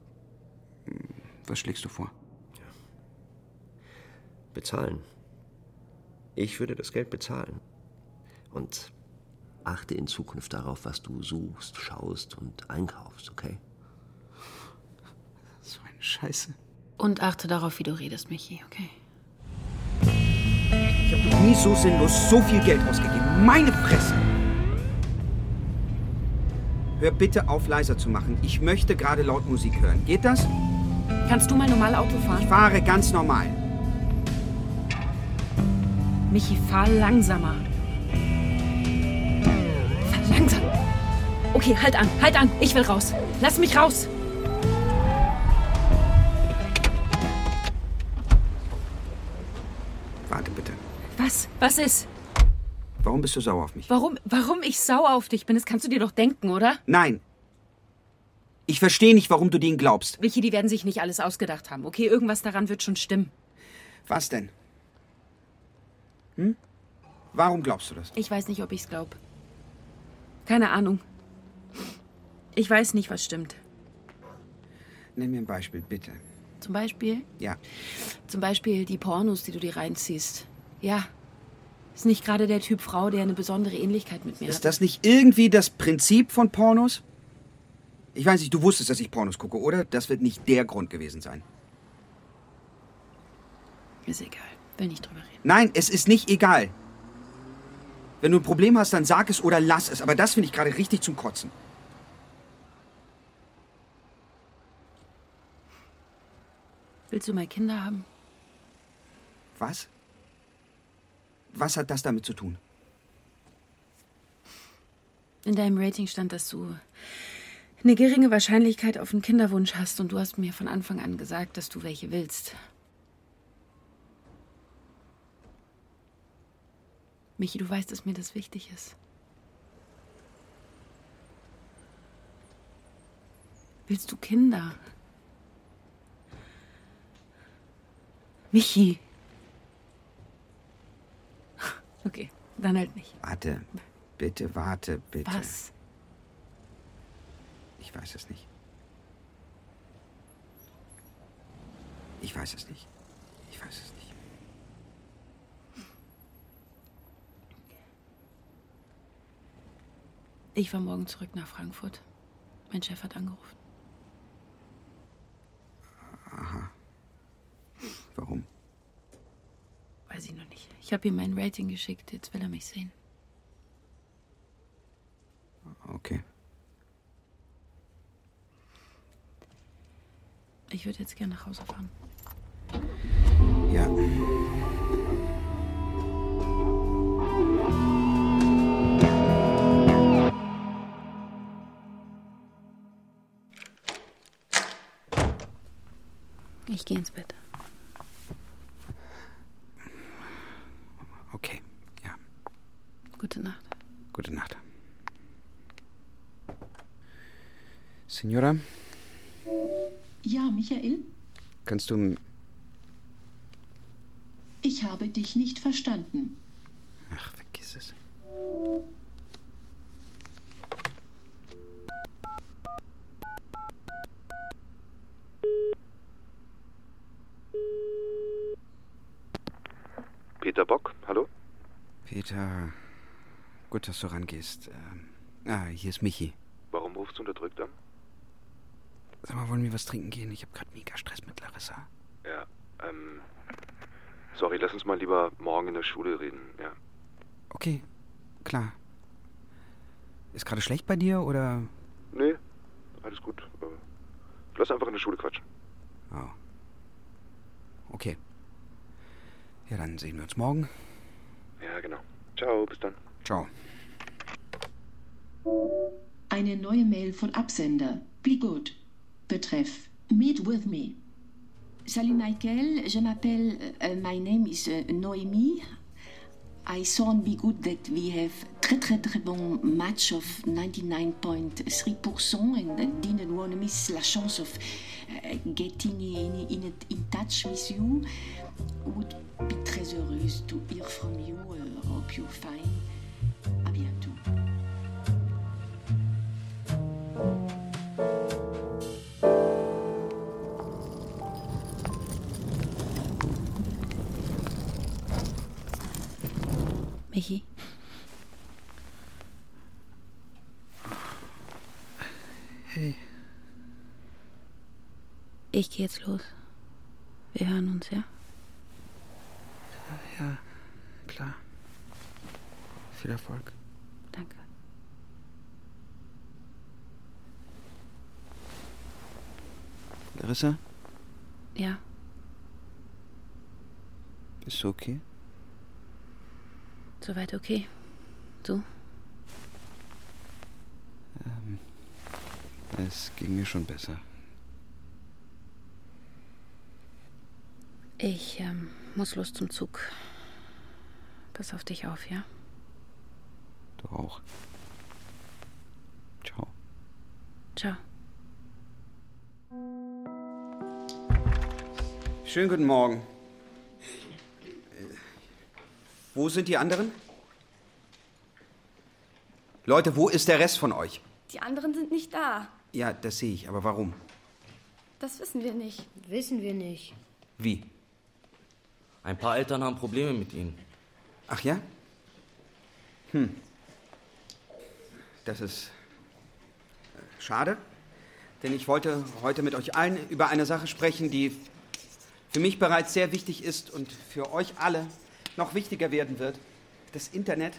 [SPEAKER 14] hm, was schlägst du vor?
[SPEAKER 23] Bezahlen. Ich würde das Geld bezahlen. Und achte in Zukunft darauf, was du suchst, schaust und einkaufst, okay?
[SPEAKER 14] So eine Scheiße.
[SPEAKER 7] Und achte darauf, wie du redest, Michi, okay?
[SPEAKER 6] Ich habe noch nie so sinnlos so viel Geld ausgegeben. Meine Fresse! Hör bitte auf, leiser zu machen. Ich möchte gerade laut Musik hören. Geht das?
[SPEAKER 7] Kannst du mal normal Auto fahren?
[SPEAKER 6] Ich fahre ganz normal.
[SPEAKER 7] Michi, fahr langsamer. Fahr langsam. Okay, halt an, halt an. Ich will raus. Lass mich raus.
[SPEAKER 6] Warte bitte.
[SPEAKER 7] Was? Was ist?
[SPEAKER 6] Warum bist du sauer auf mich?
[SPEAKER 7] Warum, warum ich sauer auf dich bin, das kannst du dir doch denken, oder?
[SPEAKER 6] Nein. Ich verstehe nicht, warum du denen glaubst.
[SPEAKER 7] Michi, die werden sich nicht alles ausgedacht haben. Okay, irgendwas daran wird schon stimmen.
[SPEAKER 6] Was denn? Hm? Warum glaubst du das?
[SPEAKER 7] Ich weiß nicht, ob ich's glaub. Keine Ahnung. Ich weiß nicht, was stimmt.
[SPEAKER 6] Nenn mir ein Beispiel, bitte.
[SPEAKER 7] Zum Beispiel?
[SPEAKER 6] Ja.
[SPEAKER 7] Zum Beispiel die Pornos, die du dir reinziehst. Ja. Ist nicht gerade der Typ Frau, der eine besondere Ähnlichkeit mit mir
[SPEAKER 6] Ist
[SPEAKER 7] hat.
[SPEAKER 6] das nicht irgendwie das Prinzip von Pornos? Ich weiß nicht, du wusstest, dass ich Pornos gucke, oder? Das wird nicht der Grund gewesen sein.
[SPEAKER 7] Ist egal. Will nicht drüber reden.
[SPEAKER 6] Nein, es ist nicht egal. Wenn du ein Problem hast, dann sag es oder lass es. Aber das finde ich gerade richtig zum Kotzen.
[SPEAKER 7] Willst du mal Kinder haben?
[SPEAKER 6] Was? Was hat das damit zu tun?
[SPEAKER 7] In deinem Rating stand, dass du eine geringe Wahrscheinlichkeit auf einen Kinderwunsch hast und du hast mir von Anfang an gesagt, dass du welche willst. Michi, du weißt, dass mir das wichtig ist. Willst du Kinder? Michi. Okay, dann halt nicht.
[SPEAKER 6] Warte. Bitte, warte, bitte.
[SPEAKER 7] Was?
[SPEAKER 6] Ich weiß es nicht. Ich weiß es nicht. Ich weiß es nicht.
[SPEAKER 7] Ich fahre morgen zurück nach Frankfurt. Mein Chef hat angerufen.
[SPEAKER 6] Aha. Warum?
[SPEAKER 7] Weiß ich noch nicht. Ich habe ihm mein Rating geschickt. Jetzt will er mich sehen.
[SPEAKER 6] Okay.
[SPEAKER 7] Ich würde jetzt gerne nach Hause fahren.
[SPEAKER 6] Ja.
[SPEAKER 7] Ich gehe ins Bett.
[SPEAKER 14] Okay, ja.
[SPEAKER 7] Gute Nacht.
[SPEAKER 14] Gute Nacht. Signora,
[SPEAKER 8] Ja, Michael,
[SPEAKER 14] kannst du. m-
[SPEAKER 8] ich habe dich nicht verstanden.
[SPEAKER 14] Ach, vergiss es.
[SPEAKER 25] Peter Bock, hallo?
[SPEAKER 14] Peter, gut, dass du rangehst. Ähm, ah, hier ist Michi.
[SPEAKER 25] Warum rufst du unterdrückt an?
[SPEAKER 14] Sag mal, wollen wir was trinken gehen? Ich habe gerade mega Stress mit Larissa.
[SPEAKER 25] Ja, ähm. Sorry, lass uns mal lieber morgen in der Schule reden, ja.
[SPEAKER 14] Okay, klar. Ist gerade schlecht bei dir oder?
[SPEAKER 25] Nee, alles gut. Äh, Lass einfach in der Schule quatschen.
[SPEAKER 14] Oh. Okay. Ja, dann sehen wir uns morgen.
[SPEAKER 25] Ja, genau. Ciao, bis dann.
[SPEAKER 14] Ciao.
[SPEAKER 8] Eine neue Mail von Absender. Be good. Betreff. Meet with me.
[SPEAKER 26] Salut Michael, je m'appelle, uh, my name is uh, Noémie. I sound be good that we have très très très bon match of 99.3% and I didn't want to miss la chance of uh, getting in, in, in touch with you. Would heureuse to hear from you. Uh, hope you're fine. À bientôt.
[SPEAKER 7] Michi.
[SPEAKER 14] Hey.
[SPEAKER 7] Ich gehe jetzt los. Wir hören uns, ja?
[SPEAKER 14] Ja, klar. Viel Erfolg.
[SPEAKER 7] Danke.
[SPEAKER 14] Larissa,
[SPEAKER 7] Ja,
[SPEAKER 14] bist du okay?
[SPEAKER 7] soweit okay. Du?
[SPEAKER 14] Ähm, es ging mir schon besser.
[SPEAKER 7] Ich ähm, muss los zum Zug. Pass auf dich auf, ja?
[SPEAKER 14] Du auch. Ciao.
[SPEAKER 7] Ciao.
[SPEAKER 6] Schönen guten Morgen. Wo sind die anderen? Leute, wo ist der Rest von euch?
[SPEAKER 12] Die anderen sind nicht da.
[SPEAKER 6] Ja, das sehe ich, aber warum?
[SPEAKER 12] Das wissen wir nicht.
[SPEAKER 27] Wissen wir nicht.
[SPEAKER 6] Wie?
[SPEAKER 11] Ein paar Eltern haben Probleme mit ihnen.
[SPEAKER 6] Ach ja? Hm. Das ist äh, schade, denn ich wollte heute mit euch allen über eine Sache sprechen, die für mich bereits sehr wichtig ist und für euch alle noch wichtiger werden wird. Das Internet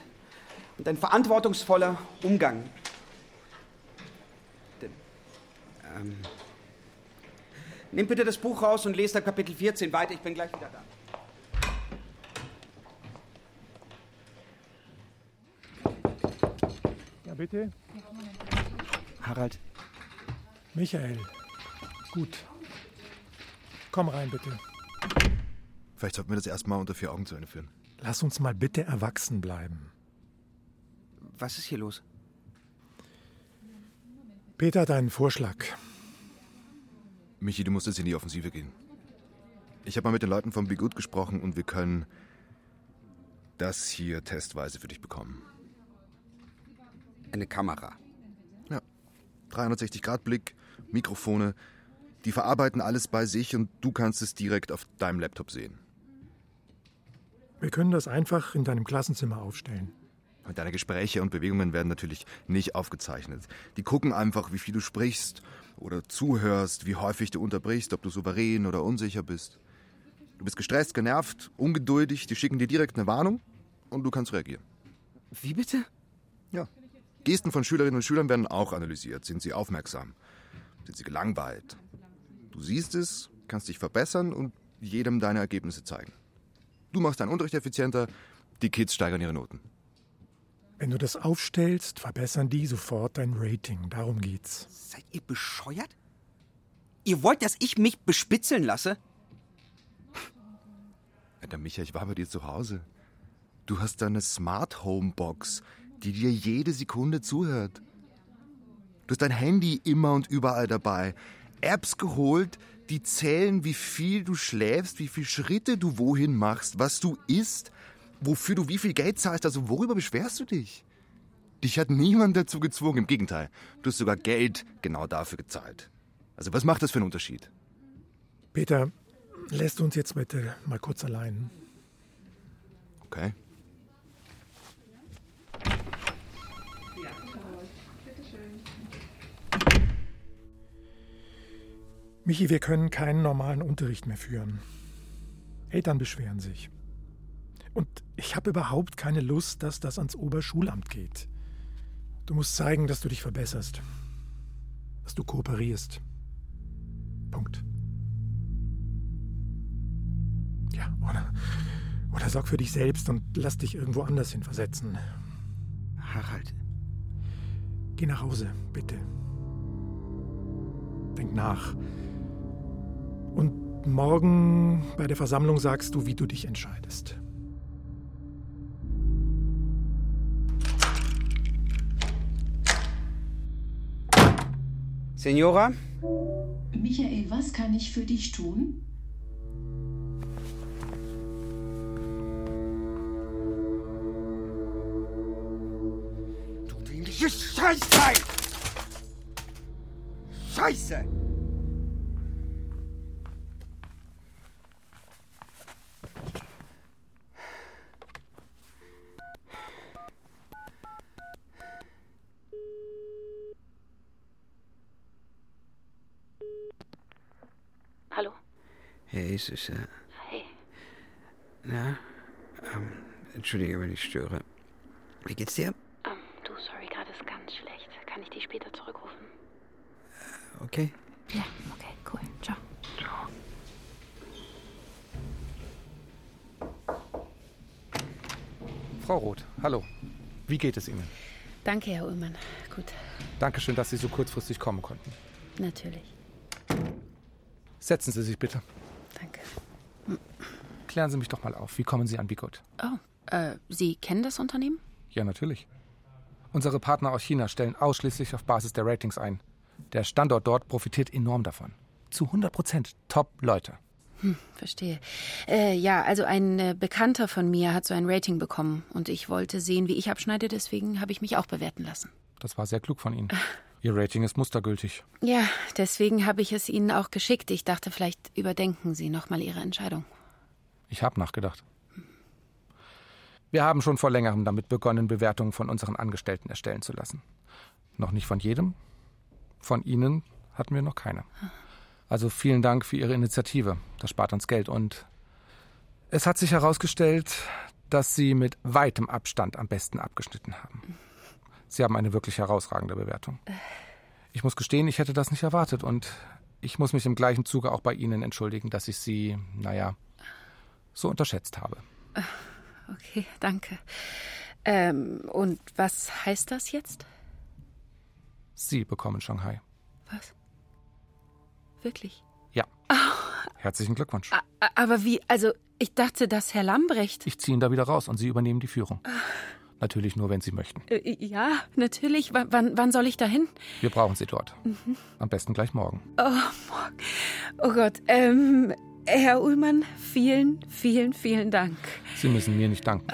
[SPEAKER 6] und ein verantwortungsvoller Umgang. Denn, ähm, nehmt bitte das Buch raus und lest ab Kapitel 14 weiter. Ich bin gleich wieder da.
[SPEAKER 16] Bitte.
[SPEAKER 14] Harald,
[SPEAKER 16] Michael. Gut. Komm rein, bitte.
[SPEAKER 15] Vielleicht sollten wir das erstmal unter vier Augen zu Ende führen.
[SPEAKER 16] Lass uns mal bitte erwachsen bleiben.
[SPEAKER 6] Was ist hier los?
[SPEAKER 16] Peter hat einen Vorschlag.
[SPEAKER 15] Michi, du musst jetzt in die Offensive gehen. Ich habe mal mit den Leuten von Be Good gesprochen und wir können das hier testweise für dich bekommen.
[SPEAKER 6] Eine Kamera.
[SPEAKER 15] Ja. 360-Grad-Blick, Mikrofone. Die verarbeiten alles bei sich und du kannst es direkt auf deinem Laptop sehen.
[SPEAKER 16] Wir können das einfach in deinem Klassenzimmer aufstellen.
[SPEAKER 15] Und deine Gespräche und Bewegungen werden natürlich nicht aufgezeichnet. Die gucken einfach, wie viel du sprichst oder zuhörst, wie häufig du unterbrichst, ob du souverän oder unsicher bist. Du bist gestresst, genervt, ungeduldig, die schicken dir direkt eine Warnung und du kannst reagieren.
[SPEAKER 6] Wie bitte?
[SPEAKER 15] Ja. Gesten von Schülerinnen und Schülern werden auch analysiert. Sind sie aufmerksam? Sind sie gelangweilt? Du siehst es, kannst dich verbessern und jedem deine Ergebnisse zeigen. Du machst deinen Unterricht effizienter, die Kids steigern ihre Noten.
[SPEAKER 16] Wenn du das aufstellst, verbessern die sofort dein Rating. Darum geht's.
[SPEAKER 6] Seid ihr bescheuert? Ihr wollt, dass ich mich bespitzeln lasse?
[SPEAKER 15] Alter Micha, ich war bei dir zu Hause. Du hast da eine Smart Home Box, die dir jede Sekunde zuhört. Du hast dein Handy immer und überall dabei. Apps geholt, die zählen, wie viel du schläfst, wie viele Schritte du wohin machst, was du isst, wofür du wie viel Geld zahlst. Also worüber beschwerst du dich? Dich hat niemand dazu gezwungen. Im Gegenteil, du hast sogar Geld genau dafür gezahlt. Also was macht das für einen Unterschied?
[SPEAKER 16] Peter, lässt uns jetzt bitte mal kurz allein.
[SPEAKER 15] Okay.
[SPEAKER 16] Michi, wir können keinen normalen Unterricht mehr führen. Eltern beschweren sich. Und ich habe überhaupt keine Lust, dass das ans Oberschulamt geht. Du musst zeigen, dass du dich verbesserst. Dass du kooperierst. Punkt. Ja, oder, oder sorg für dich selbst und lass dich irgendwo anders hin versetzen.
[SPEAKER 14] Harald.
[SPEAKER 16] Geh nach Hause, bitte. Denk nach. Und morgen bei der Versammlung sagst du, wie du dich entscheidest.
[SPEAKER 6] Senora?
[SPEAKER 8] Michael, was kann ich für dich tun?
[SPEAKER 6] Du dämliche Scheißteil! Scheiße!
[SPEAKER 14] Hey, Süße.
[SPEAKER 19] Hey.
[SPEAKER 14] Na, ähm, entschuldige, wenn ich störe. Wie geht's dir?
[SPEAKER 19] Ähm, du, sorry, gerade ist ganz schlecht. Kann ich dich später zurückrufen?
[SPEAKER 14] Okay.
[SPEAKER 19] Ja, okay, cool. Ciao.
[SPEAKER 14] Ciao.
[SPEAKER 10] Frau Roth, hallo. Wie geht es Ihnen?
[SPEAKER 19] Danke, Herr Ullmann. Gut,
[SPEAKER 10] Dankeschön, dass Sie so kurzfristig kommen konnten.
[SPEAKER 19] natürlich.
[SPEAKER 10] Setzen Sie sich bitte. Klären Sie mich doch mal auf. Wie kommen Sie an Bigot?
[SPEAKER 19] Oh, äh, Sie kennen das Unternehmen?
[SPEAKER 10] Ja, natürlich. Unsere Partner aus China stellen ausschließlich auf Basis der Ratings ein. Der Standort dort profitiert enorm davon. Zu 100 Prozent Top-Leute.
[SPEAKER 19] Hm, verstehe. Äh, ja, also ein äh, Bekannter von mir hat so ein Rating bekommen und ich wollte sehen, wie ich abschneide, deswegen habe ich mich auch bewerten lassen.
[SPEAKER 10] Das war sehr klug von Ihnen. Ihr Rating ist mustergültig.
[SPEAKER 19] Ja, deswegen habe ich es Ihnen auch geschickt. Ich dachte, vielleicht überdenken Sie nochmal Ihre Entscheidung.
[SPEAKER 10] Ich habe nachgedacht. Wir haben schon vor längerem damit begonnen, Bewertungen von unseren Angestellten erstellen zu lassen. Noch nicht von jedem. Von Ihnen hatten wir noch keine. Also vielen Dank für Ihre Initiative. Das spart uns Geld. Und es hat sich herausgestellt, dass Sie mit weitem Abstand am besten abgeschnitten haben. Sie haben eine wirklich herausragende Bewertung. Ich muss gestehen, ich hätte das nicht erwartet. Und ich muss mich im gleichen Zuge auch bei Ihnen entschuldigen, dass ich Sie, naja, so unterschätzt habe.
[SPEAKER 19] Okay, danke. Ähm, und was heißt das jetzt?
[SPEAKER 10] Sie bekommen Shanghai.
[SPEAKER 19] Was? Wirklich?
[SPEAKER 10] Ja. Herzlichen Glückwunsch.
[SPEAKER 19] Aber wie, also ich dachte, dass Herr Lambrecht.
[SPEAKER 10] Ich ziehe ihn da wieder raus und Sie übernehmen die Führung. Natürlich nur, wenn Sie möchten.
[SPEAKER 19] Äh, ja, natürlich. W wann, wann soll ich dahin?
[SPEAKER 10] Wir brauchen Sie dort.
[SPEAKER 19] Mhm.
[SPEAKER 10] Am besten gleich morgen.
[SPEAKER 19] Oh, morgen. Oh Gott. Ähm, Herr Ullmann, vielen, vielen, vielen Dank.
[SPEAKER 10] Sie müssen mir nicht danken.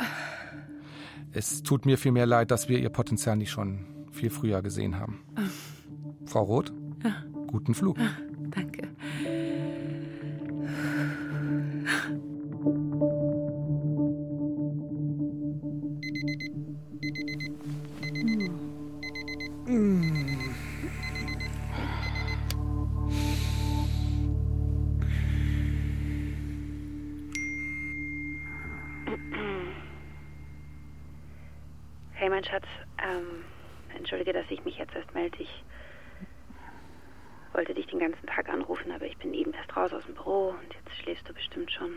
[SPEAKER 10] Es tut mir viel mehr leid, dass wir Ihr Potenzial nicht schon viel früher gesehen haben. Frau Roth,
[SPEAKER 19] Ja.
[SPEAKER 10] guten Flug.
[SPEAKER 19] Schon.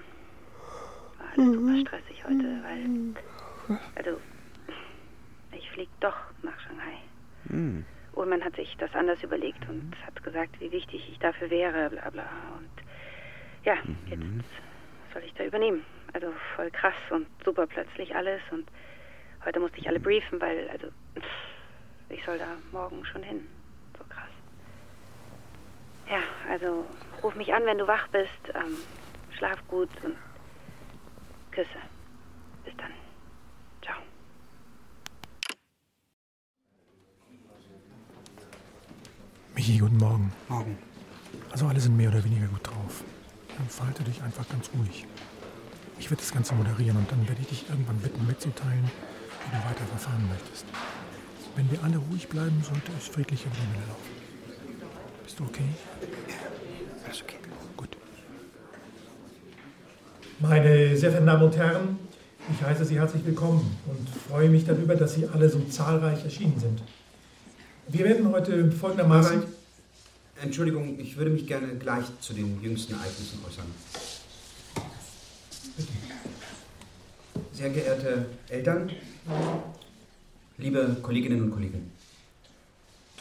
[SPEAKER 19] War alles super stressig heute, weil. Also, ich flieg doch nach Shanghai.
[SPEAKER 14] Hm.
[SPEAKER 19] Ullmann hat sich das anders überlegt und hat gesagt, wie wichtig ich dafür wäre, bla bla. Und ja, jetzt soll ich da übernehmen. Also voll krass und super plötzlich alles. Und heute musste ich alle briefen, weil, also, ich soll da morgen schon hin. So krass. Ja, also ruf mich an, wenn du wach bist. Ähm, schlaf gut und Küsse. Bis dann. Ciao.
[SPEAKER 16] Michi, guten Morgen.
[SPEAKER 14] Morgen.
[SPEAKER 16] Also alle sind mehr oder weniger gut drauf. Dann verhalte dich einfach ganz ruhig. Ich werde das Ganze moderieren und dann werde ich dich irgendwann bitten mitzuteilen, wie du weiter verfahren möchtest. Wenn wir alle ruhig bleiben, sollte es friedlich über die Welle laufen. Bist du okay?
[SPEAKER 14] Alles okay.
[SPEAKER 16] Gut. Meine sehr verehrten Damen und Herren, ich heiße Sie herzlich willkommen und freue mich darüber, dass Sie alle so zahlreich erschienen sind. Wir werden heute folgendermaßen...
[SPEAKER 6] Harald, Entschuldigung, ich würde mich gerne gleich zu den jüngsten Ereignissen äußern. Sehr geehrte Eltern, liebe Kolleginnen und Kollegen,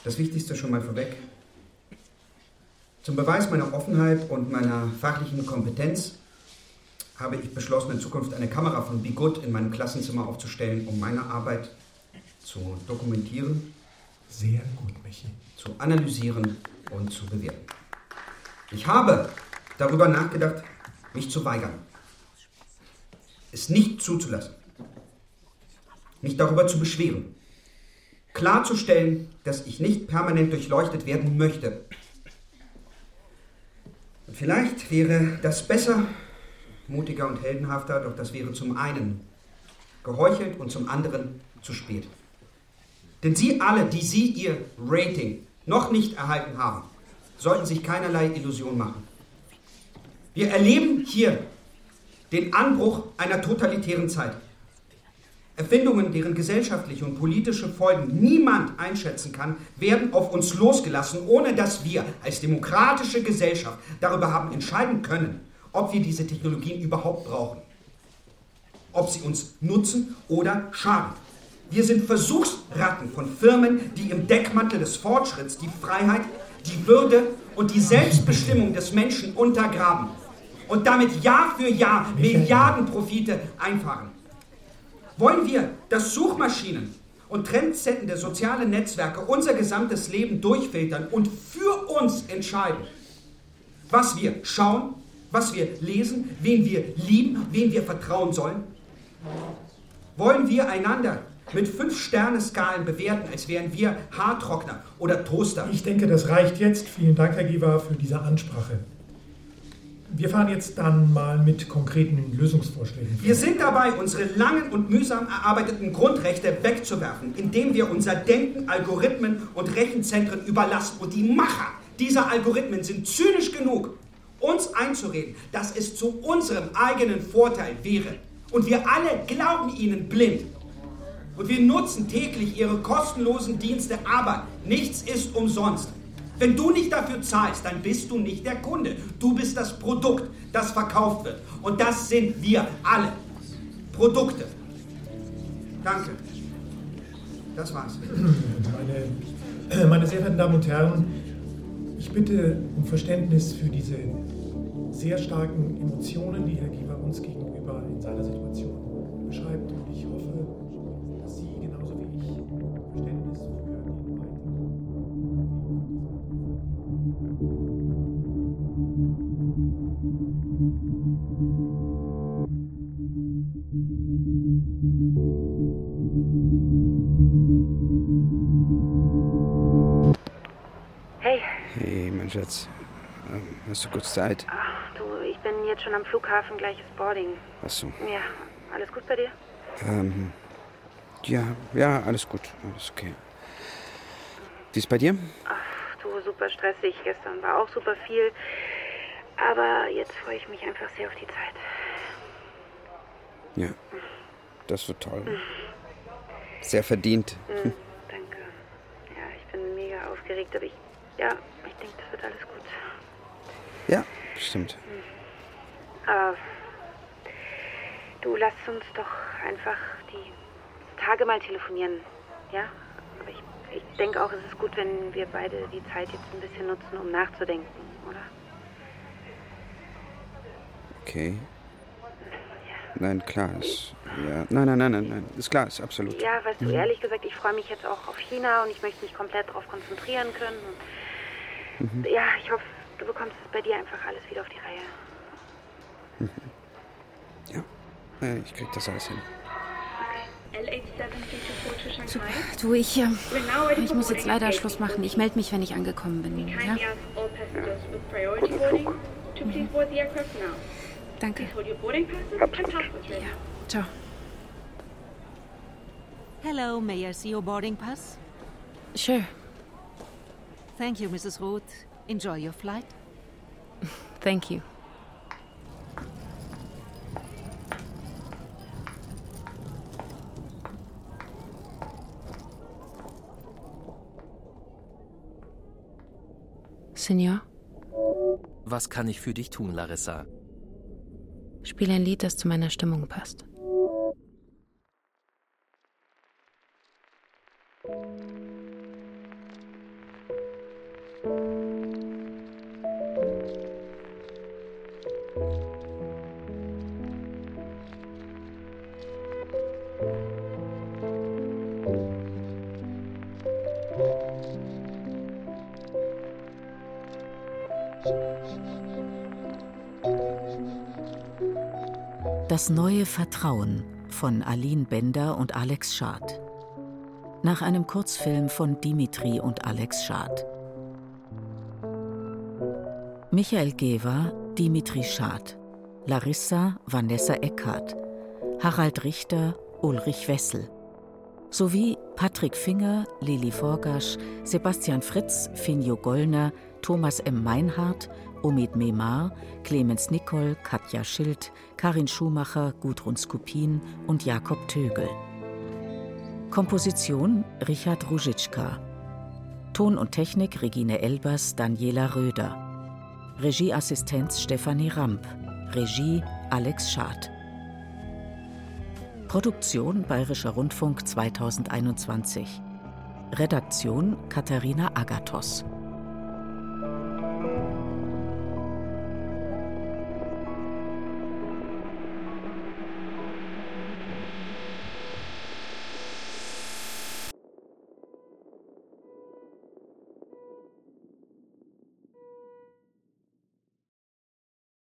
[SPEAKER 6] das Wichtigste schon mal vorweg. Zum Beweis meiner Offenheit und meiner fachlichen Kompetenz habe ich beschlossen, in Zukunft eine Kamera von Be Good in meinem Klassenzimmer aufzustellen, um meine Arbeit zu dokumentieren,
[SPEAKER 16] Sehr gut, Michi.
[SPEAKER 6] zu analysieren und zu bewerten. Ich habe darüber nachgedacht, mich zu weigern, es nicht zuzulassen, mich darüber zu beschweren, klarzustellen, dass ich nicht permanent durchleuchtet werden möchte. Und vielleicht wäre das besser, mutiger und heldenhafter, doch das wäre zum einen geheuchelt und zum anderen zu spät. Denn Sie alle, die Sie Ihr Rating noch nicht erhalten haben, sollten sich keinerlei Illusion machen. Wir erleben hier den Anbruch einer totalitären Zeit. Erfindungen, deren gesellschaftliche und politische Folgen niemand einschätzen kann, werden auf uns losgelassen, ohne dass wir als demokratische Gesellschaft darüber haben entscheiden können, ob wir diese Technologien überhaupt brauchen. Ob sie uns nutzen oder schaden. Wir sind Versuchsratten von Firmen, die im Deckmantel des Fortschritts die Freiheit, die Würde und die Selbstbestimmung des Menschen untergraben und damit Jahr für Jahr Milliardenprofite einfahren. Wollen wir, dass Suchmaschinen und trendsettende soziale Netzwerke unser gesamtes Leben durchfiltern und für uns entscheiden, was wir schauen, was wir lesen, wen wir lieben, wen wir vertrauen sollen? Wollen wir einander mit Fünf-Sterne-Skalen bewerten, als wären wir Haartrockner oder Toaster?
[SPEAKER 16] Ich denke, das reicht jetzt. Vielen Dank, Herr Giva, für diese Ansprache. Wir fahren jetzt dann mal mit konkreten Lösungsvorschlägen.
[SPEAKER 6] Wir sind dabei, unsere langen und mühsam erarbeiteten Grundrechte wegzuwerfen, indem wir unser Denken Algorithmen und Rechenzentren überlassen. Und die Macher dieser Algorithmen sind zynisch genug, uns einzureden, dass es zu unserem eigenen Vorteil wäre. Und wir alle glauben ihnen blind. Und wir nutzen täglich ihre kostenlosen Dienste, aber nichts ist umsonst. Wenn du nicht dafür zahlst, dann bist du nicht der Kunde. Du bist das Produkt, das verkauft wird. Und das sind wir alle. Produkte. Danke. Das war's.
[SPEAKER 16] Meine, meine sehr verehrten Damen und Herren, ich bitte um Verständnis für diese sehr starken Emotionen, die Herr Giva uns gegenüber in seiner Situation beschreibt. Und ich hoffe, dass Sie genauso wie ich Verständnis für den
[SPEAKER 19] Hey,
[SPEAKER 14] Hey, mein Schatz. Ähm, Hast du kurz Zeit?
[SPEAKER 19] bin jetzt schon am Flughafen, gleiches Boarding.
[SPEAKER 14] Ach so.
[SPEAKER 19] Ja, alles gut bei dir?
[SPEAKER 14] Ähm, ja, ja, alles gut. Alles okay. Wie ist bei dir?
[SPEAKER 19] Ach, du, super stressig. Gestern war auch super viel. Aber jetzt freue ich mich einfach sehr auf die Zeit.
[SPEAKER 14] Ja. Das wird toll. Sehr verdient.
[SPEAKER 19] Mhm, danke. Ja, ich bin mega aufgeregt, aber ich, ja, ich denke, das wird alles gut.
[SPEAKER 14] Ja, bestimmt.
[SPEAKER 19] Aber du, lass uns doch einfach die Tage mal telefonieren, ja? Aber ich, ich denke auch, es ist gut, wenn wir beide die Zeit jetzt ein bisschen nutzen, um nachzudenken, oder?
[SPEAKER 14] Okay. Nein, klar. Ist, ja. Nein, nein, nein, nein, nein. Ist klar, ist absolut.
[SPEAKER 19] Ja, weißt du,
[SPEAKER 14] Mhm.
[SPEAKER 19] ehrlich gesagt, ich freue mich jetzt auch auf China und ich möchte mich komplett darauf konzentrieren können.
[SPEAKER 14] Mhm.
[SPEAKER 19] ja, ich hoffe, du bekommst es bei dir einfach alles wieder auf die Reihe.
[SPEAKER 14] Ja, ich krieg das alles hin.
[SPEAKER 27] Super. Du, ich, äh, ich muss jetzt leider Schluss machen. Ich melde mich, wenn ich angekommen bin. Ja?
[SPEAKER 14] Guten Flug.
[SPEAKER 27] Mhm. Danke. Ja, ciao.
[SPEAKER 22] Hello, may I see your boarding pass?
[SPEAKER 27] Sure.
[SPEAKER 22] Thank you, Mrs. Roth. Enjoy your flight.
[SPEAKER 27] Thank you. Senior,
[SPEAKER 28] Was kann ich für dich tun, Larissa?
[SPEAKER 27] spiele ein Lied, das zu meiner Stimmung passt.
[SPEAKER 29] Das neue Vertrauen von Aline Bender und Alex Schad. Nach einem Kurzfilm von Dimitri und Alex Schad. Michael Gewer, Dimitri Schad. Larissa, Vanessa Eckhardt. Harald Richter, Ulrich Wessel. Sowie Patrick Finger, Lili Forgasch, Sebastian Fritz, Finjo Gollner, Thomas M. Meinhardt, Omid Memar, Clemens Nicol, Katja Schild, Karin Schumacher, Gudrun Skupin und Jakob Tögel. Komposition Richard Ruzicka. Ton und Technik Regine Elbers, Daniela Röder. Regieassistenz Stefanie Ramp. Regie Alex Schad. Produktion Bayerischer Rundfunk 2021. Redaktion Katharina Agathos.